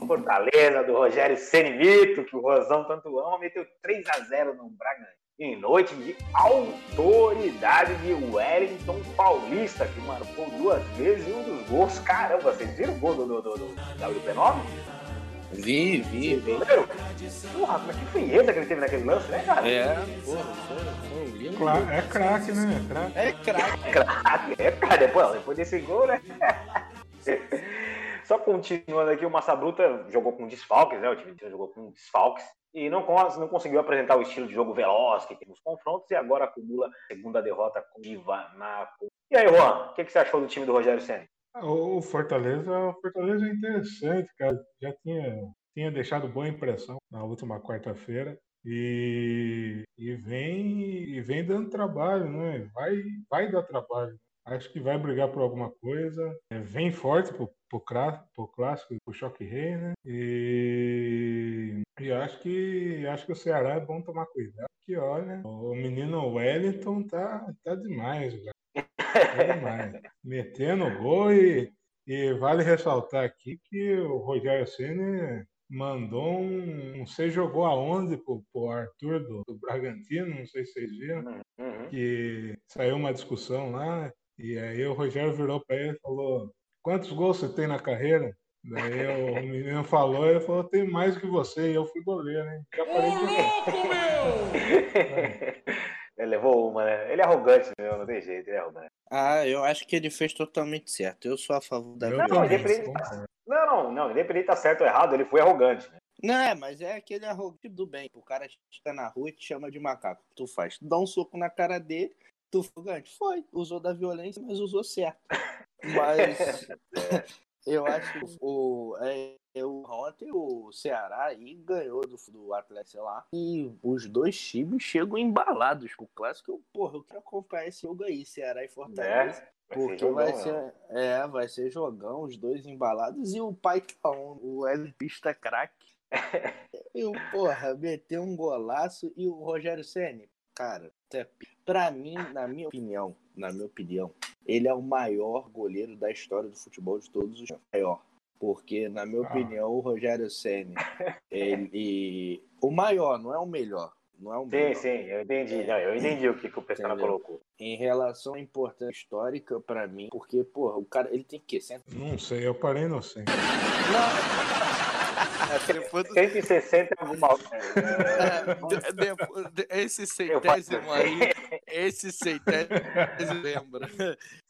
Fortaleza do Rogério Senimito, que o Rosão tanto ama, meteu 3 a 0 no Bragantino. Em noite de autoridade de Wellington Paulista, que marcou duas vezes e um dos gols. Caramba, vocês viram o gol do, do, do, do WP9? Vi, vi, vi. Porra, mas que frieza que ele teve naquele lance, né, cara? É, porra, foi, foi É craque, né? É craque. É craque, é craque. Depois, depois desse gol, né? Só continuando aqui, o Massa Bruta jogou com desfalques, né? O time jogou com desfalques e não, não conseguiu apresentar o estilo de jogo veloz que tem nos confrontos e agora acumula a segunda derrota com Iva na. E aí, Juan, o que, que, você achou do time do Rogério Senna? O Fortaleza, o Fortaleza é interessante, cara. Já tinha, tinha deixado boa impressão na última quarta-feira. E, e, vem e vem dando trabalho, né? Vai, vai dar trabalho. Acho que vai brigar por alguma coisa. É, vem forte pro, pro, pro clássico, pro choque rei, né? E, e acho que acho que o Ceará é bom tomar cuidado. Que olha, o menino Wellington tá, tá demais, velho. Tá demais. Metendo gol e, e vale ressaltar aqui que o Rogério Senna mandou um. Não sei jogou aonde pro, pro Arthur do, do Bragantino, não sei se vocês viram, uhum. que saiu uma discussão lá. E aí o Rogério virou para ele e falou: Quantos gols você tem na carreira? Daí o menino falou, ele falou, tem mais que você, e eu fui goleiro, né? Já parei de louco, meu! Ele levou uma, né? Ele é arrogante, meu, não tem jeito, ele é arrogante. Ah, eu acho que ele fez totalmente certo. Eu sou a favor da não, não, independente, não, não, não, independente tá certo ou errado, ele foi arrogante. Né? Não, é, mas é aquele arrogante do bem. O cara está na rua e te chama de macaco. Tu faz? Tu dá um soco na cara dele, tu arrogante. Foi. Usou da violência, mas usou certo. Mas é, eu acho que o, é, eu, ontem o Ceará aí ganhou do, do Atlético, sei lá. E os dois times chegam embalados pro clássico. Eu, porra, eu quero acompanhar esse jogo aí, Ceará e Fortaleza. É. Porque jogão, vai ser, é, vai ser jogão, os dois embalados e o pai que tá on, o Pista craque. E o porra, meteu um golaço e o Rogério Ceni, cara, é pra mim, na minha opinião, na minha opinião, ele é o maior goleiro da história do futebol de todos os tempos. maior. Porque, na minha Ah. opinião, o Rogério Ceni, ele. O maior, não é o melhor. Não é o Sim, melhor. sim, eu entendi. É. Não, eu entendi o que, que o Entendeu? colocou. Em relação à importância histórica, pra mim, porque, porra, o cara, ele tem que ser. Não sei, eu parei no 100. É, depois do 160 é alguma. É, de- depois de- esse centésimo aí, esse centésimo lembra.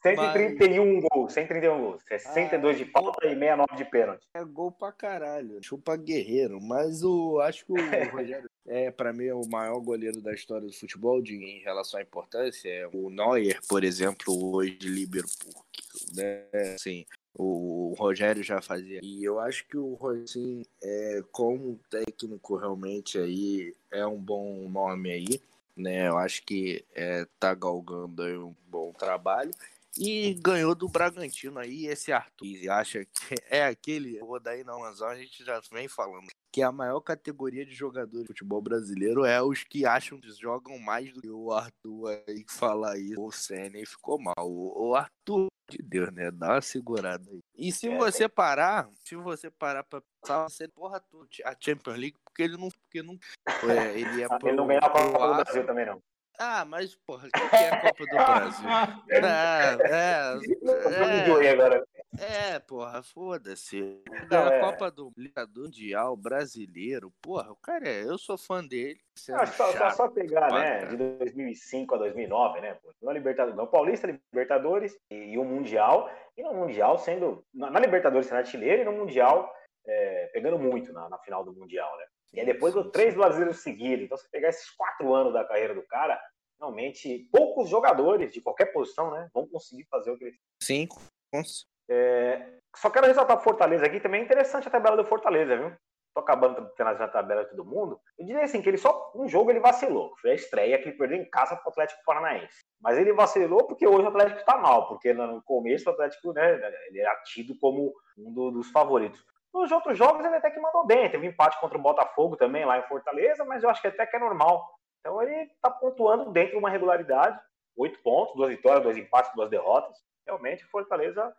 131 gols, 131 gols. 62 de falta e 69 de pênalti. É gol pra caralho, chupa guerreiro. Mas o acho que o Rogério é para mim é o maior goleiro da história do futebol de, em relação à importância. É o Neuer, por exemplo, hoje Liverpool, né? Assim, o Rogério já fazia. E eu acho que o assim, é, como técnico, realmente aí é um bom nome aí. Né, eu acho que é, tá galgando aí um bom trabalho. E ganhou do Bragantino aí, esse Arthur. E acha que é aquele. O daí não, mas a gente já vem falando. Que a maior categoria de jogadores de futebol brasileiro é os que acham que jogam mais do que o Arthur aí que fala isso. O Senna ficou mal. O, o Arthur, de Deus, né? Dá uma segurada aí. E se É, você parar, se você parar pra pensar, você porra tudo a Champions League, porque ele não. Porque não é, ele é Ah, Ele não ganhou a Copa do Brasil também, não. Ah, mas, porra, o que é a Copa do Brasil? É, é, Eu é, agora. É, porra, foda-se. Não, A é. Copa do Mundial brasileiro, porra, o cara é, eu sou fã dele. que só, só, chato. só pegar, né, de 2005 a 2009, né, pô, no Libertadores, no Paulista, Libertadores e, e o Mundial, e no Mundial sendo, na, na Libertadores sendo artilheiro e no Mundial é, pegando muito na, na final do Mundial, né. E aí depois Sim, três brasileiros seguidos, então se pegar esses quatro anos da carreira do cara, realmente poucos jogadores de qualquer posição, né, vão conseguir fazer o que ele Sim, cons- só quero ressaltar o Fortaleza aqui, também é interessante a tabela do Fortaleza, viu? Tô acabando tendo a tabela de todo mundo. Eu diria assim, que ele só, um jogo ele vacilou. Foi a estreia que ele perdeu em casa pro Atlético Paranaense. Mas ele vacilou porque hoje o Atlético está mal, porque no começo o Atlético, né, ele era tido como um do- dos favoritos. Nos outros jogos ele até que mandou bem, teve um empate contra o Botafogo também lá em Fortaleza, mas eu acho que até que é normal. Então ele tá pontuando dentro de uma regularidade, oito pontos, duas vitórias, dois empates, duas derrotas. Realmente Fortaleza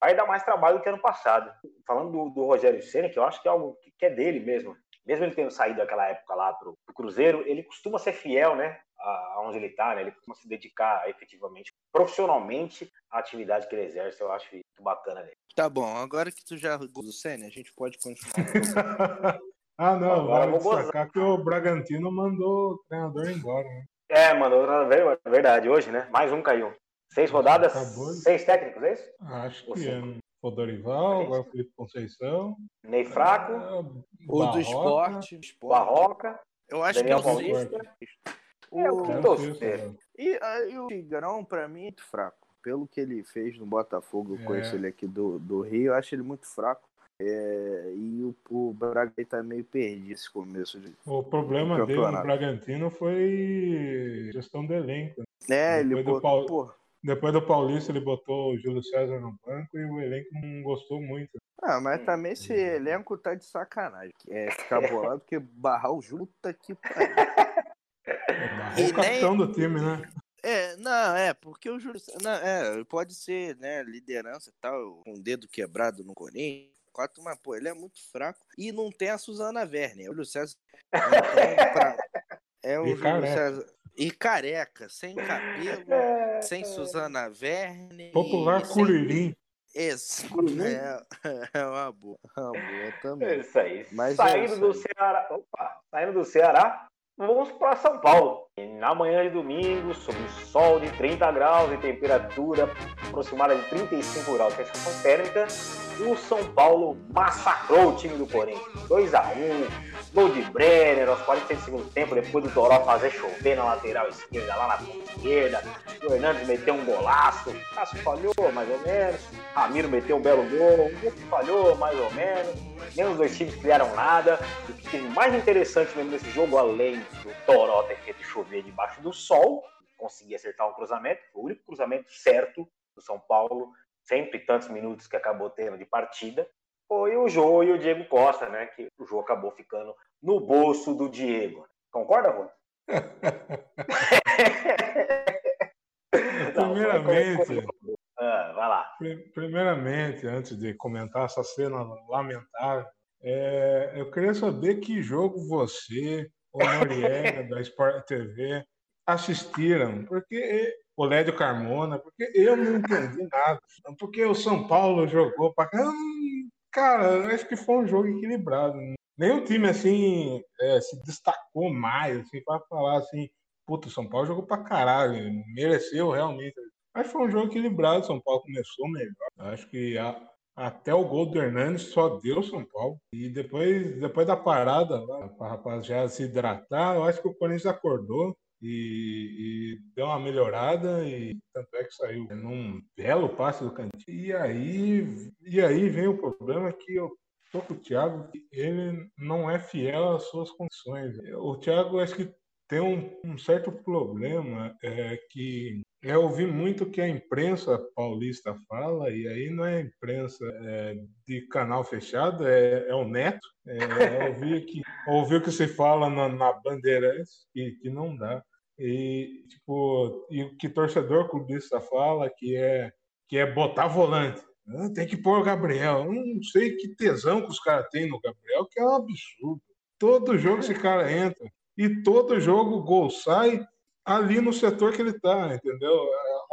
vai dar mais trabalho do que ano passado. Falando do, do Rogério Senna, que eu acho que é algo que, que é dele mesmo. Mesmo ele tendo saído daquela época lá pro, pro Cruzeiro, ele costuma ser fiel, né? A, aonde ele tá, né? Ele costuma se dedicar efetivamente, profissionalmente, à atividade que ele exerce. Eu acho muito bacana dele. Tá bom, agora que tu já gostou do Senna, a gente pode continuar. ah, não, Agora vale eu vou destacar que o Bragantino mandou o treinador embora, né? É, vez, é verdade, hoje, né? Mais um caiu. Seis rodadas, Acabou. seis técnicos, é isso? Acho Ou que cinco. é. O Dorival, agora o Felipe Conceição. Ney Fraco, ah, o do esporte, esporte. Barroca. Eu acho Daniel que é o Paulista. É, o. É o certo. né? E, ah, e o Tigrão, pra mim, é muito fraco. Pelo que ele fez no Botafogo, eu É. conheço ele aqui do, do Rio, eu acho ele muito fraco. É, e o, o Braga ele tá meio perdido esse começo de. O problema Do dele no. Bragantino foi gestão do elenco. né? É, ele do botou. Paulo- pô, Depois do Paulista, ele botou o Júlio César no banco e o elenco não gostou muito. Ah, mas também esse elenco tá de sacanagem. É ficar bolado porque barrar o Júlio, que pariu. Barrou E o capitão do time, né? É, não, é, porque o Júlio. Não, é, pode ser, né, liderança e tal, com o dedo quebrado no Corinthians. Quatro, mas, pô, ele é muito fraco. E não tem a Suzana Werner. É o Júlio César. Então, pra- é o E Júlio careca. César. E careca, sem cabelo, É, sem Suzana Werner. Popular e Curirim. Esse. Curirim? É, é uma boa. Uma boa É também. isso aí. Mas é saindo isso do aí. Ceará. Opa, saindo do Ceará, vamos para São Paulo. E na manhã de domingo, sob o sol de 30 graus e temperatura aproximada de 35 graus, é sensação térmica, o São Paulo massacrou o time do Corinthians. 2 a 1 Gol de Brenner aos 46 do segundo tempo, depois do Toró fazer chover na lateral esquerda, lá na ponta esquerda. O Hernandes meteu um golaço. Cássio falhou, mais ou menos. Ramiro meteu um belo gol. O Guto falhou, mais ou menos. Nem os dois times criaram nada. O que teve mais interessante mesmo nesse jogo, além do Toró ter feito chover debaixo do sol, conseguir acertar um cruzamento, o único cruzamento certo do São Paulo, sempre tantos minutos que acabou tendo de partida, foi o Jô e o Diego Costa, né? Que o Jô acabou ficando no bolso do Diego. Concorda, Rô? Primeiramente, ah, vai lá. Primeiramente, antes de comentar essa cena lamentável, é, eu queria saber que jogo você, o Noriega, da Sport TV, assistiram, porque o Lédio Carmona, porque eu não entendi nada. Porque o São Paulo jogou para Cara, eu acho que foi um jogo equilibrado. Nenhum time assim é, se destacou mais, assim, para falar assim, puta, o São Paulo jogou pra caralho, mereceu realmente. Mas foi um jogo equilibrado, São Paulo começou melhor. Acho que a, até o gol do Hernandes só deu São Paulo. E depois, depois da parada, para a rapaziada se hidratar, eu acho que o Corinthians acordou e, e, deu uma melhorada e tanto é que saiu num belo passe do cantinho. E aí, e aí vem o problema que eu tô com o Thiago, ele não é fiel às suas condições. O Thiago acho que tem um, um certo problema é, que eu ouvi muito que a imprensa paulista fala, e aí não é imprensa é, de canal fechado, é, é o Neto. É, ouvi, que, ouvi o que se fala na, na Bandeirantes, que, que não dá. E, tipo, e o que torcedor clubista fala que é, que é botar volante. Ah, tem que pôr o Gabriel. Eu não sei que tesão que os caras têm no Gabriel, que é um absurdo. Todo jogo esse cara entra. E todo jogo o gol sai ali no setor que ele está, entendeu?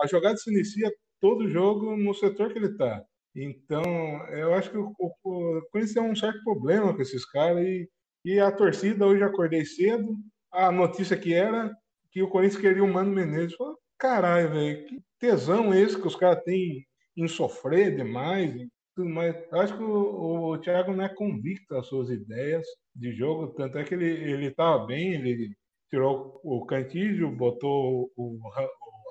A jogada se inicia todo jogo no setor que ele está. Então, eu acho que o, Corinthians tem um certo problema com esses caras. E, e a torcida, hoje acordei cedo, a notícia que era que o Corinthians queria o Mano Menezes. Falei, caralho, velho, que tesão esse que os caras têm em sofrer demais e tudo mais. Acho que o, o, Thiago não é convicto das suas ideias de jogo, tanto é que ele, ele bem, ele tirou o Cantígio, botou o, o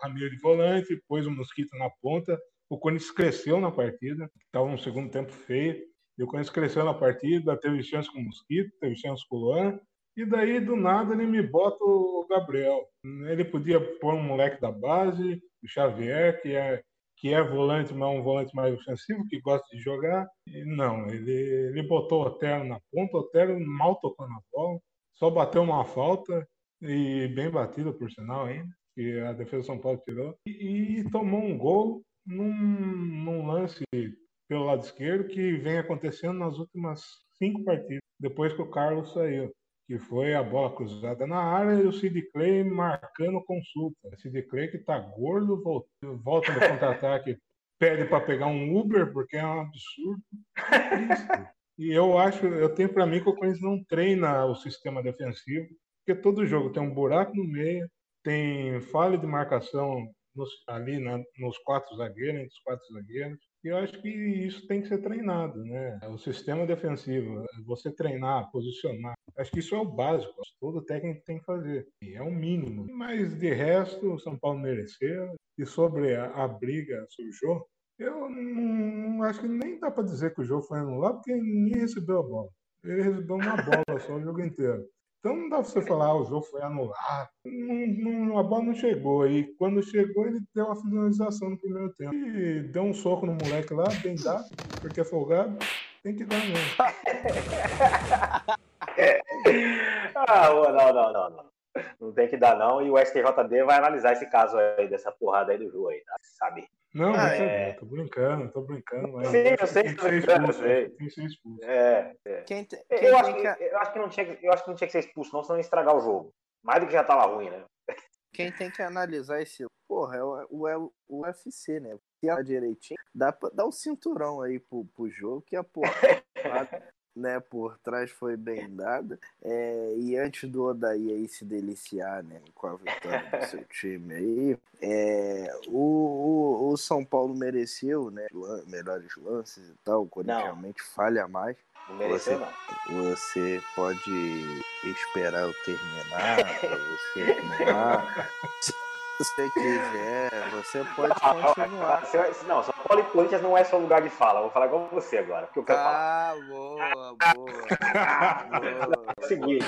Ramiro de volante, pôs o Mosquito na ponta. O Corinthians cresceu na partida, estava um segundo tempo feio. E o Corinthians cresceu na partida, teve chance com o Mosquito, teve chance com o Luan, e daí, do nada, ele me bota o Gabriel. Ele podia pôr um moleque da base, o Xavier, que é, que é volante, mas é um volante mais ofensivo, que gosta de jogar. E não, ele, ele botou o Otero na ponta, o Otero mal tocou na bola, só bateu uma falta, e bem batida, por sinal, ainda, que a defesa do São Paulo tirou. E, e tomou um gol num, num lance pelo lado esquerdo que vem acontecendo nas últimas cinco partidas, depois que o Carlos saiu que foi a bola cruzada na área e o Sid Clay marcando consulta. Sid Clay que tá gordo, volta, volta no contra-ataque, pede para pegar um Uber, porque é um absurdo. e eu acho, eu tenho para mim que o Corinthians não treina o sistema defensivo, porque todo jogo tem um buraco no meio, tem falha de marcação nos, ali na, nos quatro zagueiros, entre os quatro zagueiros. E eu acho que isso tem que ser treinado, né? O sistema defensivo, você treinar, posicionar, acho que isso é o básico, todo técnico tem que fazer. E é o mínimo. Mas de resto, o São Paulo mereceu. E sobre a, a briga surgiu, eu não, não, acho que nem dá para dizer que o jogo foi anulado, porque ninguém recebeu a bola. Ele recebeu uma bola só o jogo inteiro. Então não dá pra você falar, ah, o jogo foi anulado. Não, não, a bola não chegou. E quando chegou, ele deu uma finalização no primeiro tempo. E deu um soco no moleque lá, bem dado, porque é folgado. Tem que dar mesmo. ah, não, não, não, não. Não tem que dar, não. E o STJD vai analisar esse caso aí, dessa porrada aí do jogo aí, tá? sabe? Não, ah, é... tô brincando, tô brincando. Mas Sim, eu sei que tô brincando, sei. Tem que ser expulso. É, é. Quem te, quem eu, acho que, eu, acho que não tinha, eu acho que não tinha que ser expulso, não, senão ia estragar o jogo. Mais do que já tava ruim, né? Quem tem que analisar esse. Porra, é o, o, o UFC, né? Se ela direitinho, dá pra dar o um cinturão aí pro, pro jogo, que a porra. né, por trás foi bem dada. É, e antes do Odaí aí se deliciar, né, com a vitória do seu time aí, é, o, o, o, São Paulo mereceu, né, melhores lances e tal, o Corinthians realmente falha mais. Não mereceu, você, não. Você pode esperar eu terminar, pra você terminar. Você quiser, você pode continuar. Não, São Paulo e Corinthians não é só lugar de fala. Vou falar igual você agora, porque eu quero ah, falar. boa, boa. É o seguinte,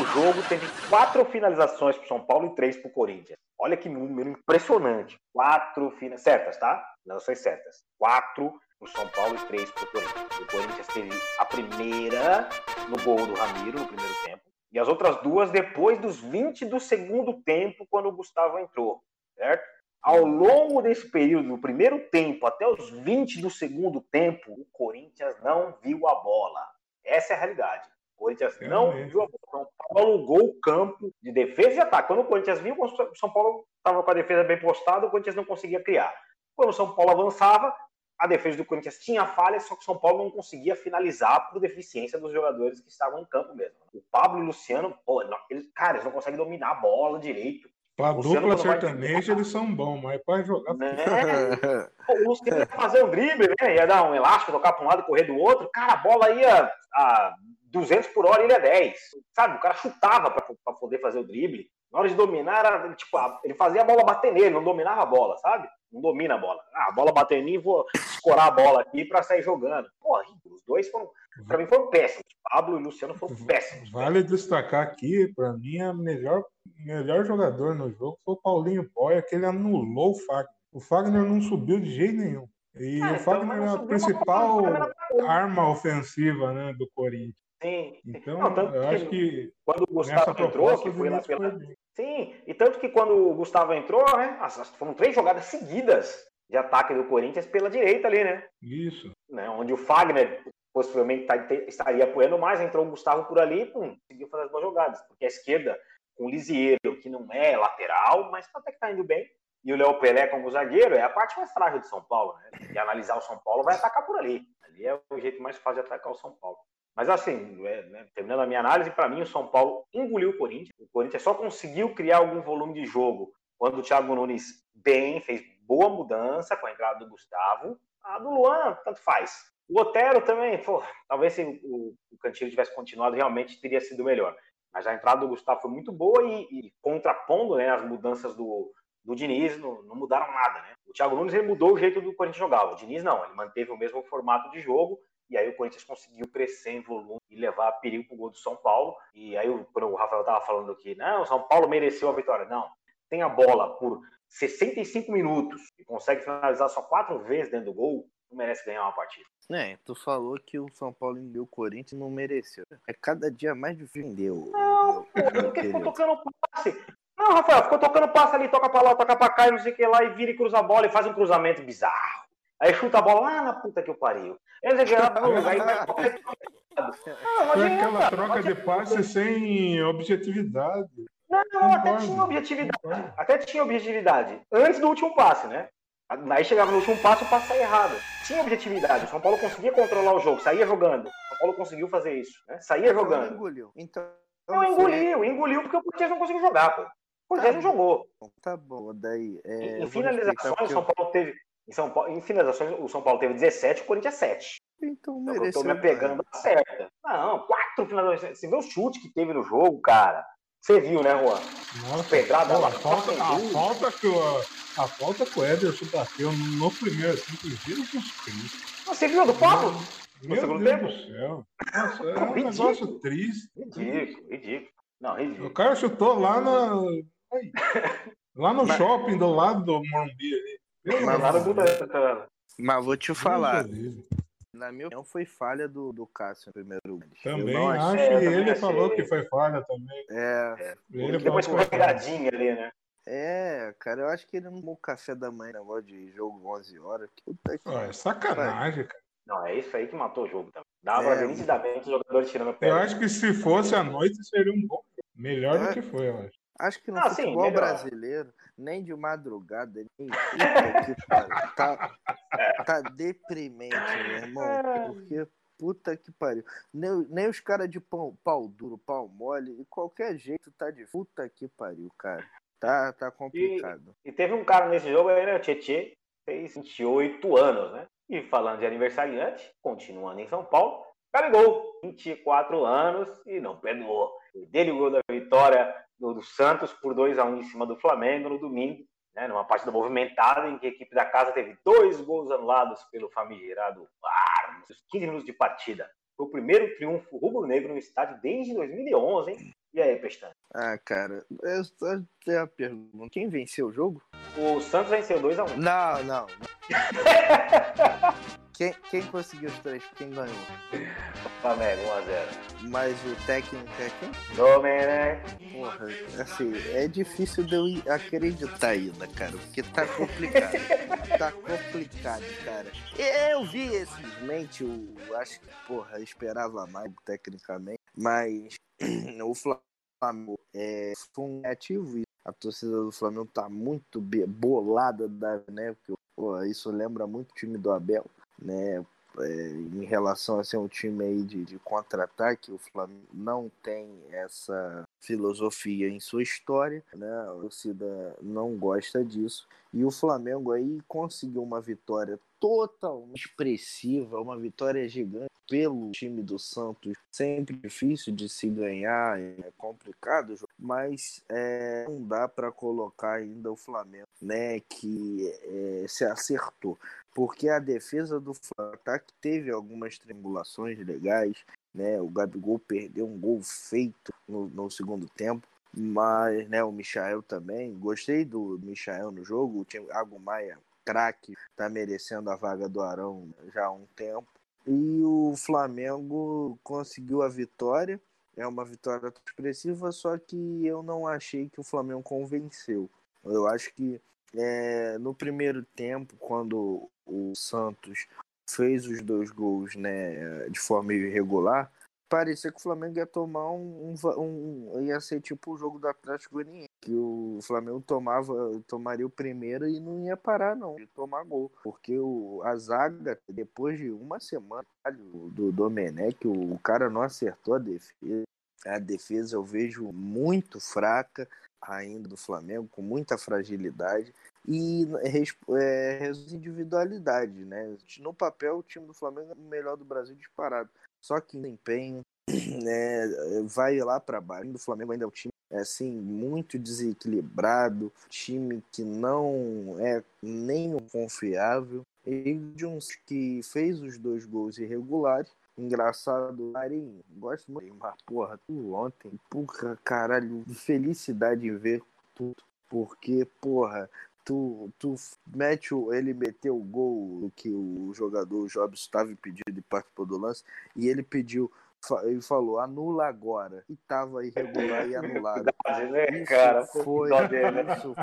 o jogo teve quatro finalizações para São Paulo e três para o Corinthians. Olha que número impressionante. Quatro finalizações certas, tá? Não são certas. Quatro para São Paulo e três para o Corinthians. O Corinthians teve a primeira no gol do Ramiro no primeiro tempo. E as outras duas depois dos 20 do segundo tempo, quando o Gustavo entrou, certo? Ao longo desse período, do primeiro tempo até os 20 do segundo tempo, o Corinthians não viu a bola. Essa é a realidade. O Corinthians não viu a bola. São Paulo alugou o campo de defesa e ataque. Quando o Corinthians viu, o São Paulo estava com a defesa bem postada, o Corinthians não conseguia criar. Quando o São Paulo avançava, a defesa do Corinthians tinha falhas, só que o São Paulo não conseguia finalizar por deficiência dos jogadores que estavam em campo mesmo. O Pablo e o Luciano, pô, eles, cara, eles não conseguem dominar a bola direito. Pra dupla sertaneja eles são bons, mas para jogar. Né? o Luciano ia fazer um drible, né? Ia dar um elástico, tocar para um lado e correr do outro. Cara, a bola ia a 200 por hora, ele é 10. Sabe? O cara chutava para poder fazer o drible. Na hora de dominar, era, tipo, ele fazia a bola bater nele, não dominava a bola, sabe? Não domina a bola. Ah, a bola bateu em mim, vou escorar a bola aqui para sair jogando. Pô, os dois foram, para mim, foram péssimos. Pablo e Luciano foram péssimos. Vale destacar aqui, para mim, a melhor, melhor jogador no jogo foi o Paulinho Boia, que ele anulou o Fagner. O Fagner não subiu de jeito nenhum. E ah, o então, Fagner é a principal arma ofensiva né, do Corinthians. Sim. Então, não, eu acho que quando o Gustavo entrou, que foi lá pela. Sim, e tanto que quando o Gustavo entrou, né? Foram três jogadas seguidas de ataque do Corinthians pela direita ali, né? Isso. Né, onde o Fagner possivelmente tá, estaria apoiando mais, entrou o Gustavo por ali e conseguiu fazer as boas jogadas. Porque a esquerda, com o Lisieiro, que não é lateral, mas até que tá indo bem, e o Léo Pelé como zagueiro, é a parte mais frágil de São Paulo, né? E analisar o São Paulo vai atacar por ali. Ali é o jeito mais fácil de atacar o São Paulo. Mas assim, é, né, terminando a minha análise, para mim o São Paulo engoliu o Corinthians. O Corinthians só conseguiu criar algum volume de jogo quando o Thiago Nunes bem, fez boa mudança com a entrada do Gustavo. A do Luan, tanto faz. O Otero também, pô, talvez se o, o Cantilho tivesse continuado, realmente teria sido melhor. Mas a entrada do Gustavo foi muito boa e, e contrapondo né, as mudanças do, do Diniz, não, não, mudaram nada. Né? O Thiago Nunes ele mudou o jeito do Corinthians jogar. O Diniz não, ele manteve o mesmo formato de jogo e aí o Corinthians conseguiu crescer em volume e levar perigo para o gol do São Paulo. E aí, quando o Rafael estava falando aqui, não, o São Paulo mereceu a vitória. Não, tem a bola por 65 minutos e consegue finalizar só quatro vezes dentro do gol, não merece ganhar uma partida. É, tu falou que o São Paulo engoliu o Corinthians não mereceu. É cada dia mais difícil. Não, porque ficou tocando passe. Não, Rafael, ficou tocando passe ali, toca pra lá, toca pra cá e não sei o que lá, e vira e cruza a bola e faz um cruzamento bizarro. Aí chuta a bola lá na puta que eu pariu. Ele lugar e vai. Foi aquela troca de passe sem objetividade. Não, não, até tinha objetividade. Até tinha objetividade. Antes do último passe, né? Aí chegava no último passe, o passe saía errado. Tinha objetividade. O São Paulo conseguia controlar o jogo, saía jogando. O São Paulo conseguiu fazer isso, né? Saía então jogando. Engoliu. Então. Não, engoliu, engoliu porque o Corinthians não conseguiu jogar, pô. O Corinthians tá não jogou. Tá bom, daí. É, em finalizações, o São Paulo teve em, São Paulo, em finalizações, o São Paulo teve 17, o Corinthians 7. Então, mereceu. Eu tô me apegando a certa. Não, quatro finalizações. Você vê o chute que teve no jogo, cara. Você viu, né, Juan? Nossa, Pedrada pô, a, falta, a, falta que o, a falta que o Ederson bateu no primeiro tempo, Jesus Cristo. Você viu do Pablo? No Meu segundo Deus tempo? do céu. Nossa, é um ridículo. negócio triste. Ridículo, ridículo. Não, ridículo. O cara chutou lá na. Lá no Mas... shopping do lado do Morumbi ali. Mas nada do Mas vou te falar. Na minha opinião, foi falha do, do Cássio no primeiro Também acho que é, ele falou que foi falha também. É. é. Ele depois com uma pegadinha ali, né? É, cara, eu acho que ele não tomou café da manhã, negócio de jogo 11 horas. Puta que é sacanagem, cara. Não, é isso aí que matou o jogo também. Dava é, pra ver nitidamente os jogadores tirando a pé. Eu acho que se fosse à noite seria um bom. Melhor é. do que foi, eu acho. Acho que no ah, futebol sim, brasileiro, nem de madrugada, nem que, tá, tá deprimente, meu irmão. Porque puta que pariu. Nem, nem os caras de pau, pau duro, pau mole, de qualquer jeito tá de puta que pariu, cara. Tá, tá complicado. E, e teve um cara nesse jogo aí, né? O Tietê, fez 28 anos, né? E falando de aniversariante, continuando em São Paulo, Gabigol, 24 anos e não perdoou. Dele o gol da vitória do, do Santos por 2 a 1 em cima do Flamengo no domingo, né, numa partida movimentada em que a equipe da casa teve dois gols anulados pelo famigerado VAR nos 15 minutos de partida. Foi o primeiro triunfo rubro-negro no estádio desde 2011, hein? E aí, Pestana? Ah, cara, eu só tenho a pergunta. Quem venceu o jogo? O Santos venceu 2x1. Um. Não, não. quem, quem conseguiu os três? Quem ganhou? Flamengo, 1x0. Mas o técnico é quem? Domenech. Porra, assim, é difícil de eu acreditar ainda, cara, porque tá complicado. tá complicado, cara. Eu vi simplesmente, eu acho que, porra, esperava mais tecnicamente, mas o Flamengo é, um ativo e a torcida do Flamengo tá muito bolada, da, né? Porque pô, isso lembra muito o time do Abel, né? É, em relação a ser um time aí de, de contra-ataque, o Flamengo não tem essa filosofia em sua história, né? A torcida não gosta disso. E o Flamengo aí conseguiu uma vitória totalmente expressiva, uma vitória gigante pelo time do Santos. Sempre difícil de se ganhar, é complicado, mas é, não dá para colocar ainda o Flamengo, né, que é, se acertou, porque a defesa do Flamengo teve algumas triangulações legais, né, o Gabigol perdeu um gol feito no, no segundo tempo, mas né, o Michael também. Gostei do Michael no jogo. O Thiago Maia craque, tá merecendo a vaga do Arão já há um tempo. E o Flamengo conseguiu a vitória. É uma vitória expressiva, só que eu não achei que o Flamengo convenceu. Eu acho que é, no primeiro tempo, quando o Santos fez os dois gols né, de forma irregular, parecia que o Flamengo ia tomar um, um, um ia ser tipo o jogo do Atlético Goianiense que o Flamengo tomava, tomaria o primeiro e não ia parar não de tomar gol, porque o, a zaga depois de uma semana do Domenech, o, o cara não acertou a defesa. A defesa eu vejo muito fraca ainda do Flamengo, com muita fragilidade e é, é individualidade, né? No papel o time do Flamengo é o melhor do Brasil disparado, só que empenho né, vai lá para baixo. O Flamengo ainda é um time é, assim muito desequilibrado, time que não é nem confiável. E de uns que fez os dois gols irregulares. Engraçado, Marinho, gosto muito, mas porra, tu ontem, porra, caralho, felicidade em ver tudo, porque, porra, tu, tu mete o, ele meteu o gol que o jogador Jobs estava impedido e participou do lance, e ele pediu ele falou, anula agora. E tava irregular e anulado. Né, isso, foi, isso,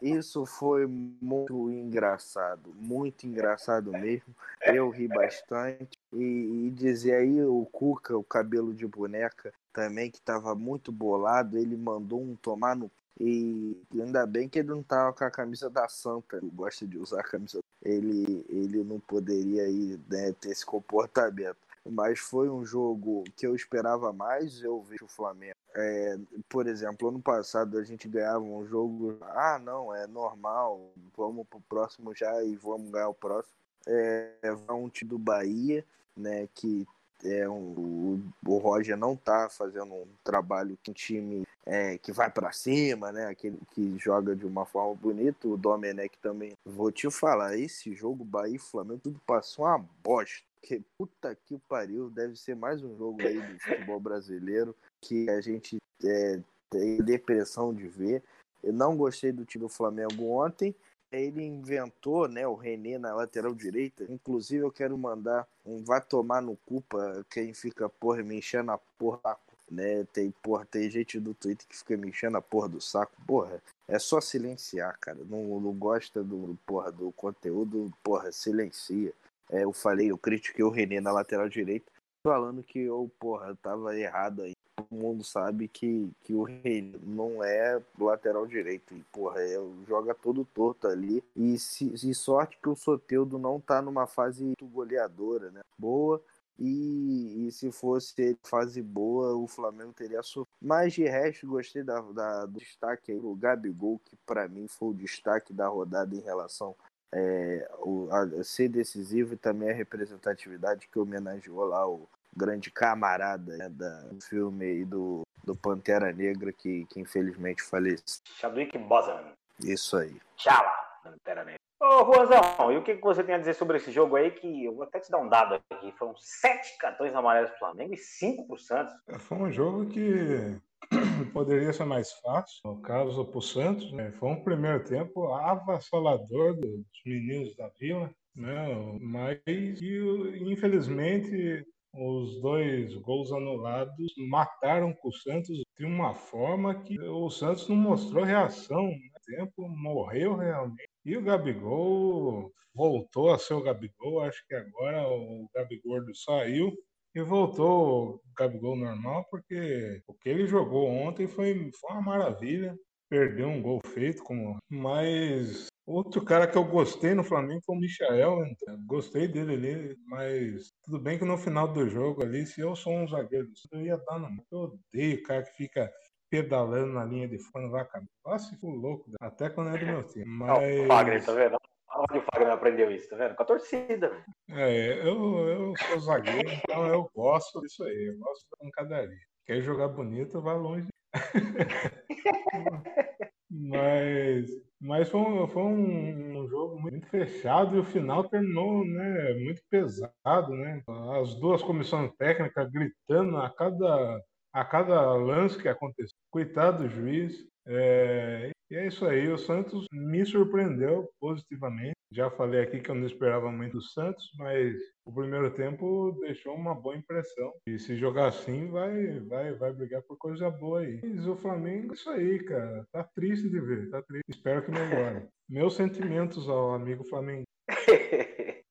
isso foi muito engraçado. Muito engraçado mesmo. Eu ri bastante. E, e dizer aí o Cuca, o cabelo de boneca, também, que tava muito bolado, ele mandou um tomar no e ainda bem que ele não tava com a camisa da Santa. Ele gosta de usar a camisa. Ele, ele não poderia ir, né, ter esse comportamento mas foi um jogo que eu esperava mais. Eu vejo o Flamengo. É, por exemplo, ano passado a gente ganhava um jogo. Ah, não, é normal. Vamos pro próximo já e vamos ganhar o próximo. É, é um time do Bahia, né? Que é um, o, o Roger não tá fazendo um trabalho com um time é, que vai para cima, né? Aquele que joga de uma forma bonita. O Domenech também. Vou te falar, esse jogo Bahia e Flamengo tudo passou uma bosta. Que puta que pariu, deve ser mais um jogo aí do futebol brasileiro que a gente é, tem depressão de ver. Eu não gostei do time do Flamengo ontem. Ele inventou, né, o René na lateral direita. Inclusive, eu quero mandar um vá tomar no culpa quem fica, porra, me enchendo a porra né? Tem, porra, tem gente do Twitter que fica me enchendo a porra do saco. Porra, é só silenciar, cara. Não, não gosta do, porra, do conteúdo, porra, silencia. É, eu falei, eu critiquei o René na lateral direita, falando que eu, porra, tava errado aí. Todo mundo sabe que, que o René não é lateral direito. E, porra, é, joga todo torto ali. E, se, e sorte que o Soteudo não tá numa fase goleadora, né? Boa. E, e, se fosse fase boa, o Flamengo teria sofrido. Mas de resto, gostei da, da, do destaque aí, o Gabigol, que para mim foi o destaque da rodada em relação é, o, a ser decisivo e também a representatividade que homenageou lá o grande camarada né, da, do filme e do, do Pantera Negra, que, que infelizmente faleceu. Chadwick Boseman. Isso aí. Tchala, Pantera Negra. Ô, Ruazão, e o que você tem a dizer sobre esse jogo aí? Que eu vou até te dar um dado aqui. Foram sete cartões amarelos pro Flamengo e cinco pro Santos. É, foi um jogo que poderia ser mais fácil, no caso pro Santos. Né? Foi um primeiro tempo avassalador dos meninos da Vila. Né? Mas, infelizmente, os dois gols anulados mataram o Santos de uma forma que o Santos não mostrou reação. Né? tempo, morreu realmente. E o Gabigol voltou a ser o Gabigol. Acho que agora o Gabigol saiu e voltou o Gabigol normal, porque o que ele jogou ontem foi, foi uma maravilha. Perdeu um gol feito, como mas outro cara que eu gostei no Flamengo foi o Michael. Então, gostei dele ali, mas tudo bem que no final do jogo ali, se eu sou um zagueiro, eu ia dar no. Eu odeio o cara que fica pedalando na linha de fundo, vai acabar. Nossa, ficou louco, até quando é do meu time. Mas... o Fagner, tá vendo? Onde o Fagner aprendeu isso, tá vendo? Com a torcida. É, eu, eu sou zagueiro, então eu gosto disso aí, eu gosto da pancadaria. Quer jogar bonito, vai longe. mas, mas foi, um, um, jogo muito fechado e o final terminou né, muito pesado, né? As duas comissões técnicas gritando a cada a cada lance que aconteceu. Coitado do juiz. É... E é isso aí. O Santos me surpreendeu positivamente. Já falei aqui que eu não esperava muito do Santos, mas o primeiro tempo deixou uma boa impressão. E se jogar assim, vai, vai, vai brigar por coisa boa aí. Mas o Flamengo, é isso aí, cara. Tá triste de ver, tá triste. Espero que melhore. Meus sentimentos ao amigo Flamengo.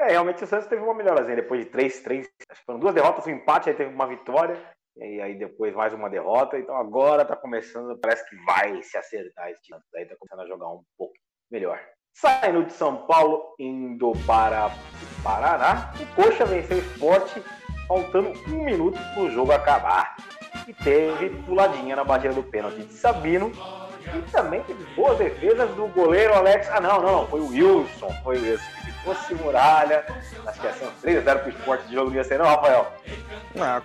É, realmente o Santos teve uma melhorazinha depois de três, três, acho que foram duas derrotas, um empate, aí teve uma vitória e aí depois mais uma derrota. Então agora tá começando, parece que vai se acertar esse time. Daí tá começando a jogar um pouco melhor. Saindo de São Paulo, indo para o Paraná, o Coxa venceu o esporte, faltando um minuto para o jogo acabar. E teve puladinha na batida do pênalti de Sabino. E também teve boas defesas do goleiro Alex. Ah, não, não, foi o Wilson. Foi esse. Se fosse Muralha, acho que ia ser um 3x0 para o esporte de jogo, não ia ser, não, Rafael? Ah,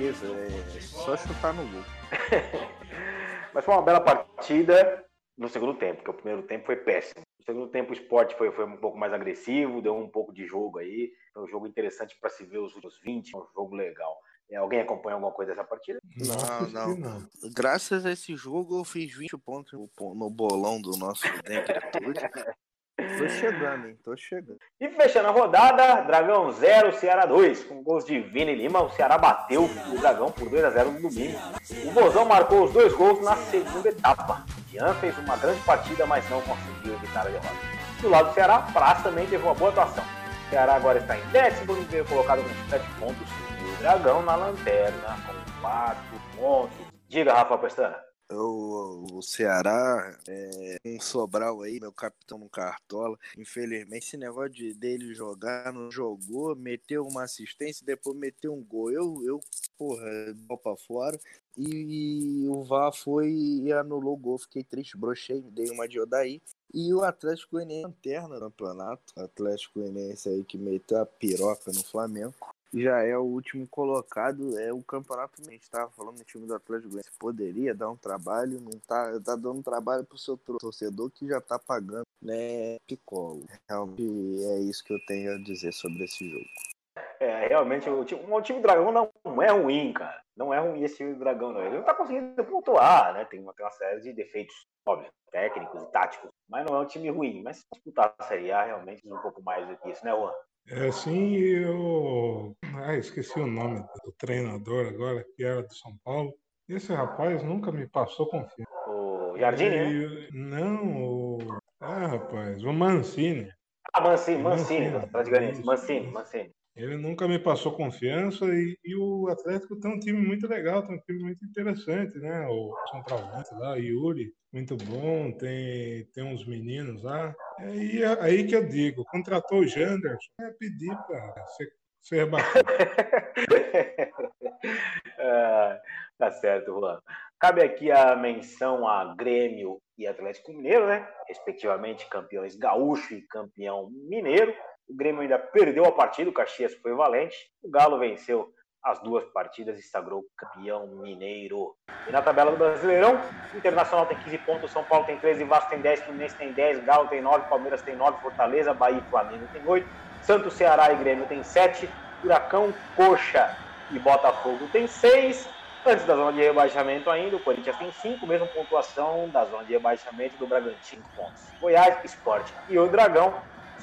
isso, é só chutar no gol. Mas foi uma bela partida no segundo tempo, porque o primeiro tempo foi péssimo. No segundo tempo o esporte foi, foi um pouco mais agressivo, deu um pouco de jogo aí. Foi um jogo interessante para se ver os últimos 20, um jogo legal. Alguém acompanha alguma coisa dessa partida? Não, não, não. Graças a esse jogo eu fiz 20 pontos no bolão do nosso. Tô chegando, hein? Tô chegando. E fechando a rodada, Dragão 0, Ceará 2. Com gols de Vini Lima, o Ceará bateu o Dragão por 2 a 0 no domingo. O Bozão marcou os dois gols na segunda etapa. Ian fez uma grande partida, mas não conseguiu evitar a derrota. Do lado do Ceará, Praça também teve uma boa atuação. O Ceará agora está em décimo lugar, colocado com 7 pontos. E Dragão na lanterna, com 4 pontos. Diga, Rafa Pestana. O, o Ceará, é, um Sobral aí, meu capitão no Cartola. Infelizmente, esse negócio de, dele jogar, não jogou, meteu uma assistência, depois meteu um gol. Eu, eu porra, bola pra fora. E, e, o VAR foi e anulou o gol. Fiquei triste, brochei, dei uma de Odaí. E o Atlético Goianiense lanterna no campeonato. Atlético Goianiense aí que meteu a piroca no Flamengo já é o último colocado, é o campeonato. A gente estava falando do time do Atlético Goianiense. Poderia dar um trabalho, não tá, tá dando trabalho pro seu torcedor que já tá pagando, né? Picolo. Realmente é isso que eu tenho a dizer sobre esse jogo. É, realmente, o time, o time Dragão não é ruim, cara. Não é ruim esse time do Dragão, não. Ele não tá conseguindo pontuar, né? Tem uma, tem uma série de defeitos, óbvio, técnicos e táticos. Mas não é um time ruim. Mas se disputar a Série A, realmente, um pouco mais do que isso, né, Juan? É assim, eu. Ah, esqueci o nome do treinador agora, que era do São Paulo. Esse rapaz nunca me passou confiança. O Jardine, né? Não, o. Ah, rapaz, o Mancini. Ah, Mancini, Mancini, Mancini, Mancini, Mancini. Ele nunca me passou confiança e, e, o Atlético tem um time muito legal, tem um time muito interessante, né? O centroavante lá, Yuri, muito bom, tem, tem uns meninos lá. É, e aí que eu digo, contratou o Janderson, é pedir para ser rebatido. Ah, tá certo, Juan. Cabe aqui a menção a Grêmio e Atlético Mineiro, né? Respectivamente, campeões gaúcho e campeão mineiro. O Grêmio ainda perdeu a partida, o Caxias foi valente. O Galo venceu as duas partidas e sagrou campeão mineiro. E na tabela do Brasileirão, Internacional tem 15 pontos, São Paulo tem 13, Vasco tem 10, Fluminense tem 10, Galo tem 9, Palmeiras tem 9, Fortaleza, Bahia e Flamengo tem 8, Santos, Ceará e Grêmio tem 7, Huracão, Coxa e Botafogo tem 6. Antes da zona de rebaixamento ainda, o Corinthians tem 5, mesma pontuação da zona de rebaixamento do Bragantino, pontos. Goiás, Esporte e o Dragão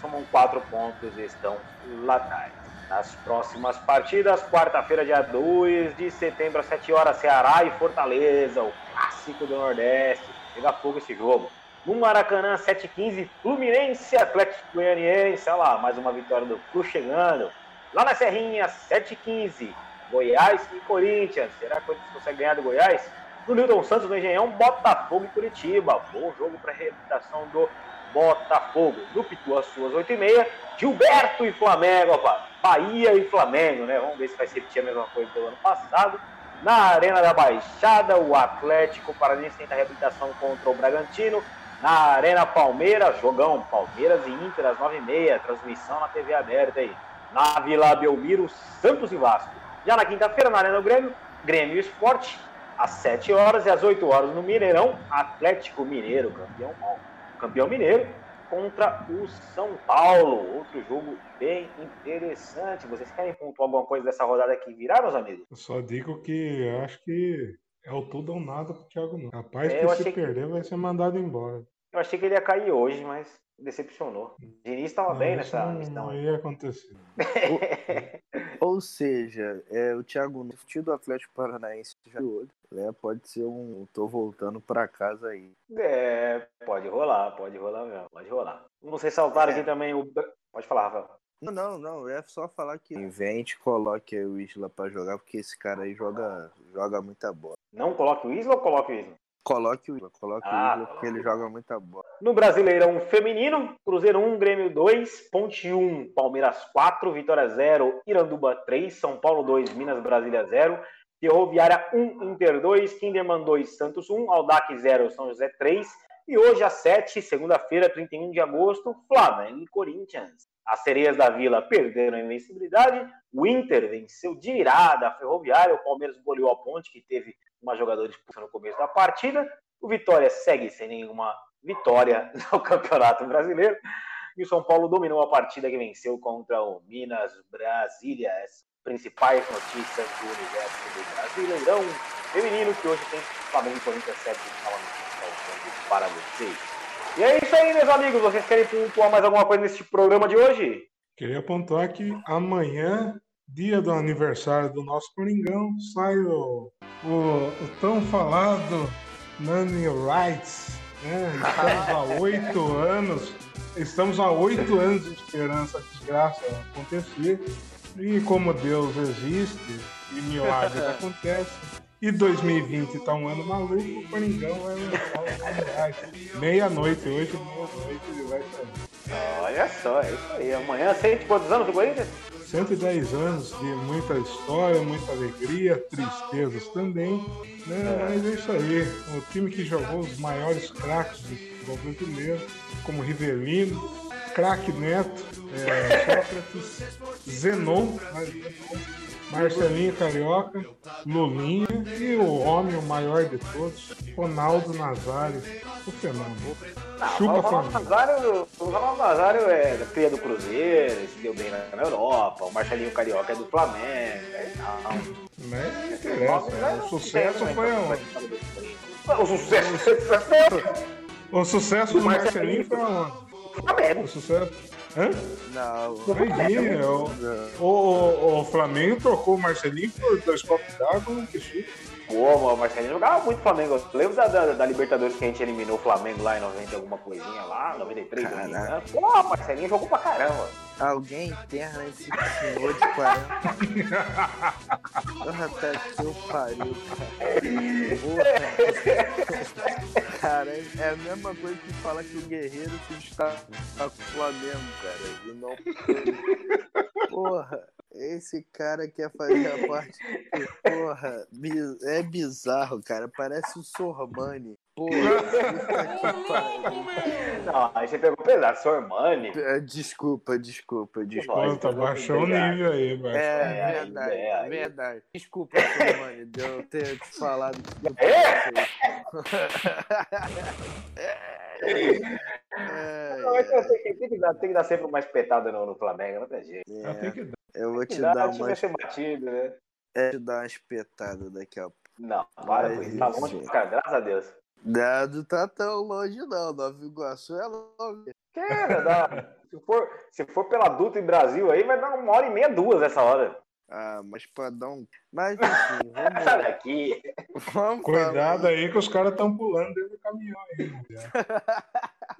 somam 4 pontos e estão lá atrás. Nas próximas partidas, quarta-feira, dia 2 de setembro, às 7 horas, Ceará e Fortaleza, o clássico do Nordeste. Pega fogo esse jogo. No Maracanã, 7h15, Fluminense Atlético Goianiense. Olha lá, mais uma vitória do Flu chegando. Lá na Serrinha, 7h15, Goiás e Corinthians. Será que o Corinthians consegue ganhar do Goiás? No Newton Santos, no Engenhão, Botafogo e Curitiba. Bom jogo para a reabilitação do Botafogo. No Pitu, às suas 8h30, Gilberto e Flamengo. Opa, Bahia e Flamengo, né? Vamos ver se vai se repetir a mesma coisa do ano passado. Na Arena da Baixada, o Atlético Paranaense tenta reabilitação contra o Bragantino. Na Arena Palmeiras, jogão Palmeiras e Inter às 9h30. Transmissão na TV aberta aí. Na Vila Belmiro, Santos e Vasco. Já na quinta-feira, na Arena do Grêmio, Grêmio Esporte, às 7 horas e às 8 horas no Mineirão, Atlético Mineiro, campeão, campeão mineiro, contra o São Paulo. Outro jogo bem interessante. Vocês querem pontuar alguma coisa dessa rodada que virá, meus amigos? Eu só digo que acho que é o tudo ou nada pro Thiago não. Rapaz, É, que se achei que- perder vai ser mandado embora. Eu achei que ele ia cair hoje, mas decepcionou. O Diniz estava bem nessa não, missão. não ia acontecer. Ou seja, é, o Thiago Nunes do Atlético Paranaense já de olho, né? Pode ser um. Tô voltando pra casa aí. É, pode rolar, pode rolar mesmo, pode rolar. Vamos ressaltar É. aqui também o. Pode falar, Rafael. Não, não, não. É só falar que invente, coloque aí o Isla pra jogar, porque esse cara aí joga, joga muita bola. Não coloque o Isla ou coloque o Isla? Coloque o Isla, coloque Ah, o Isla, porque ele joga muita bola. No Brasileirão Feminino, Cruzeiro 1, Grêmio 2, Ponte 1, Palmeiras 4, Vitória 0, Iranduba 3, São Paulo 2, Minas Brasília 0, Ferroviária 1, Inter 2, Kinderman 2, Santos 1, Aldac 0, São José 3. E hoje, às 7, segunda-feira, 31 de agosto, Flamengo e Corinthians. As sereias da Vila perderam a invencibilidade, o Inter venceu de virada a Ferroviária, o Palmeiras goleou a Ponte, que teve uma jogadora expulsa no começo da partida, o Vitória segue sem nenhuma vitória no Campeonato Brasileiro. E o São Paulo dominou a partida que venceu contra o Minas Brasília. As principais notícias do universo do Brasileirão feminino, que hoje tem Flamengo e Corinthians 7 novamente para vocês. E é isso aí, meus amigos. Vocês querem pontuar mais alguma coisa nesse programa de hoje? Queria pontuar que amanhã, dia do aniversário do nosso Coringão, sai o, o, o tão falado Nani Rights. Né? Estamos há oito anos, estamos há oito anos esperando essa desgraça acontecer. E como Deus existe e milagres acontecem, e 2020 tá um ano maluco, o Coringão vai lançar o. Meia-noite hoje, meia-noite ele vai sair. Olha só, é isso aí. Amanhã, sente quantos anos do Corinthians? 110 anos de muita história, muita alegria, tristezas também. Né? Mas é isso aí. O time que jogou os maiores craques do futebol brasileiro, como Rivelino, craque Neto, é, Sócrates, Zenon, né? Marcelinho Carioca, Lulinha e o homem, o maior de todos, Ronaldo Nazário, o fenômeno. Chupa o Ronaldo. Nazário, o Ronaldo Nazário é cria do Cruzeiro, se deu bem na, na Europa, o Marcelinho Carioca é do Flamengo, é, não. Mas não interessa. O sucesso foi aonde? O sucesso O sucesso do Marcelinho foi aonde? Flamengo. O sucesso. Hã? Não, Imagina, o, o, o, Flamengo trocou o Marcelinho por dois copos d'água, que chute. Pô, o Marcelinho jogava muito Flamengo. Eu lembro da, da, da Libertadores que a gente eliminou o Flamengo lá em 90 e alguma coisinha lá, 93, se eu não me engano. Pô, Marcelinho jogou pra caramba. Alguém interna esse senhor de 40. Porra, tá que eu pariu, cara. Cara, é a mesma coisa que falar que o Guerreiro se está com o Flamengo, cara. E não. Porra, Esse cara quer fazer a parte. Porra, é bizarro, cara. Parece o Sormani. Porra, puta que pariu. Não, aí você pegou pesado, Sormani. É, Desculpa, desculpa, desculpa. Pegou baixou o nível aí, baixou. É, aí, verdade, é, aí. verdade. Desculpa, Sormani, de eu ter te falado. É, Não, mas tem, que- tem que dar, tem que dar sempre uma espetada no, no Flamengo, não tem jeito. Ah, tem é, que dar. Eu vou te dar, uma, vai ser batido, né? é, te dar uma espetada daqui a pouco. Não, para com isso. Tá longe, enfim. cara, graças a Deus. Não, tá tão longe, não. Nova Iguaçu é longe. Que é, dá, se, for, se for pela Dutra e Brasil aí, vai dar uma hora e meia, duas essa hora. Ah, mas um. Mas enfim, vamos Sai daqui. Vamos Cuidado aí que os caras estão pulando dentro do caminhão aí?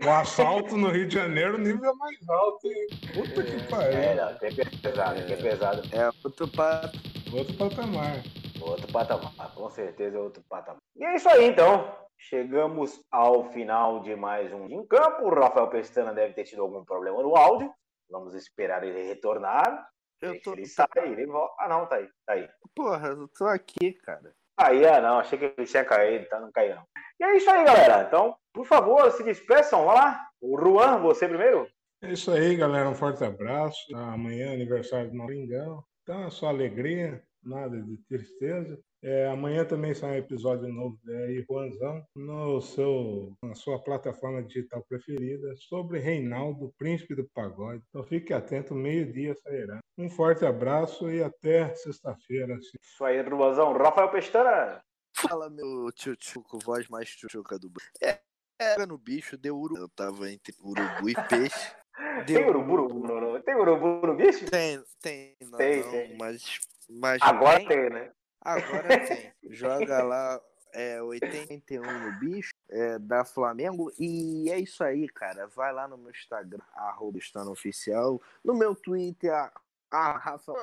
O assalto no Rio de Janeiro, o nível é mais alto, hein? Puta que É, pariu. não, tem pesado, tem pesado. É outro papo. Outro patamar. Outro patamar, com certeza é outro patamar. E é isso aí, então. Chegamos ao final de mais um Em Campo. O Rafael Pestana deve ter tido algum problema no áudio. Vamos esperar ele retornar. Eu tô. Ele sai, ele volta. Ah, não, tá aí, tá aí. Porra, eu tô aqui, cara. Aí, ah, não, achei que ele tinha caído, tá? Não caiu, não. E é isso aí, galera. Então, por favor, se despeçam. Vai lá. O Juan, você primeiro? É isso aí, galera. Um forte abraço. Amanhã é aniversário do Maringão. Então, é só alegria, nada de tristeza. É, amanhã também sai um episódio novo de Juanzão no seu, na sua plataforma digital preferida sobre Reinaldo, Príncipe do Pagode. Então fique atento, meio-dia sairá. Um forte abraço e até sexta-feira. Isso aí, Juanzão. Rafael Pestana. Fala, meu tchutchuco, voz mais tchutchuca do Brasil. É, era no bicho, deu urubu. Eu tava entre urubu e peixe. Tem Deu urubu no, no- tem urubu no bicho? Tem, tem, não, Tem, não, tem. mas. mas Agora tem. tem, né? Agora tem. Joga lá é, 81 no bicho, é, da Flamengo. E é isso aí, cara. Vai lá no meu Instagram, arroba oficial. No meu Twitter, a, a Rafa.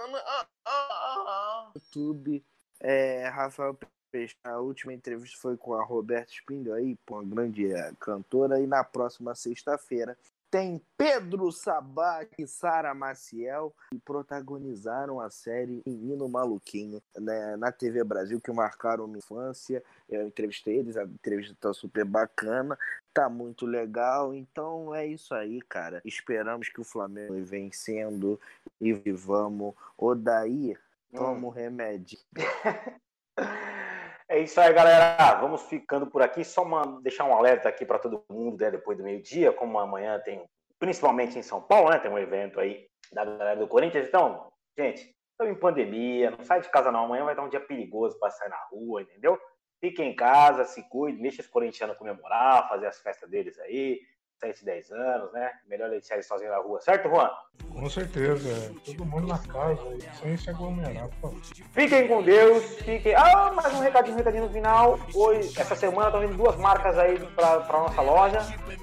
YouTube, é, Rafael. A última entrevista foi com a Roberta Spindel aí, pô, uma grande é, cantora. E na próxima sexta-feira tem Pedro Sabac e Sara Maciel que protagonizaram a série Menino Maluquinho né, na TV Brasil, que marcaram minha infância. Eu entrevistei eles, a entrevista tá super bacana, tá muito legal. Então é isso aí, cara. Esperamos que o Flamengo vencendo e vamos. Odaí, toma o remédio. É isso aí, galera. Vamos ficando por aqui. Só uma- deixar um alerta aqui para todo mundo, né, depois do meio-dia, como amanhã tem, principalmente em São Paulo, né, tem um evento aí da galera do Corinthians. Então, gente, estamos em pandemia, não sai de casa não. Amanhã vai estar um dia perigoso para sair na rua, entendeu? Fique em casa, se cuide, deixa os corintianos comemorar, fazer as festas deles aí, 7, 10 anos, né? Melhor deixar eles sozinhos na rua, certo, Juan? Com certeza. é. Todo mundo na casa, sem se aglomerar, por favor. Fiquem com Deus, fiquem. Ah, mais um recadinho, um recadinho no final. Hoje, essa semana estão vindo duas marcas aí pra, pra nossa loja.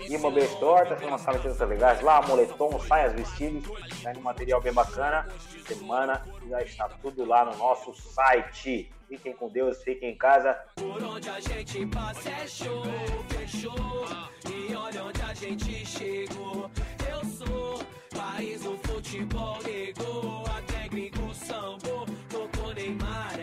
Imobiliária Store, tá sendo umas camisetas legais lá, moletom, saias, vestidos. Tá indo um material bem bacana. Semana já está tudo lá no nosso site. Fiquem com Deus, fiquem em casa. Por onde a gente passa é show, fechou. E olha onde a gente chegou. Eu sou país, o futebol ligou. Até gringo sambo, tocou Neymar.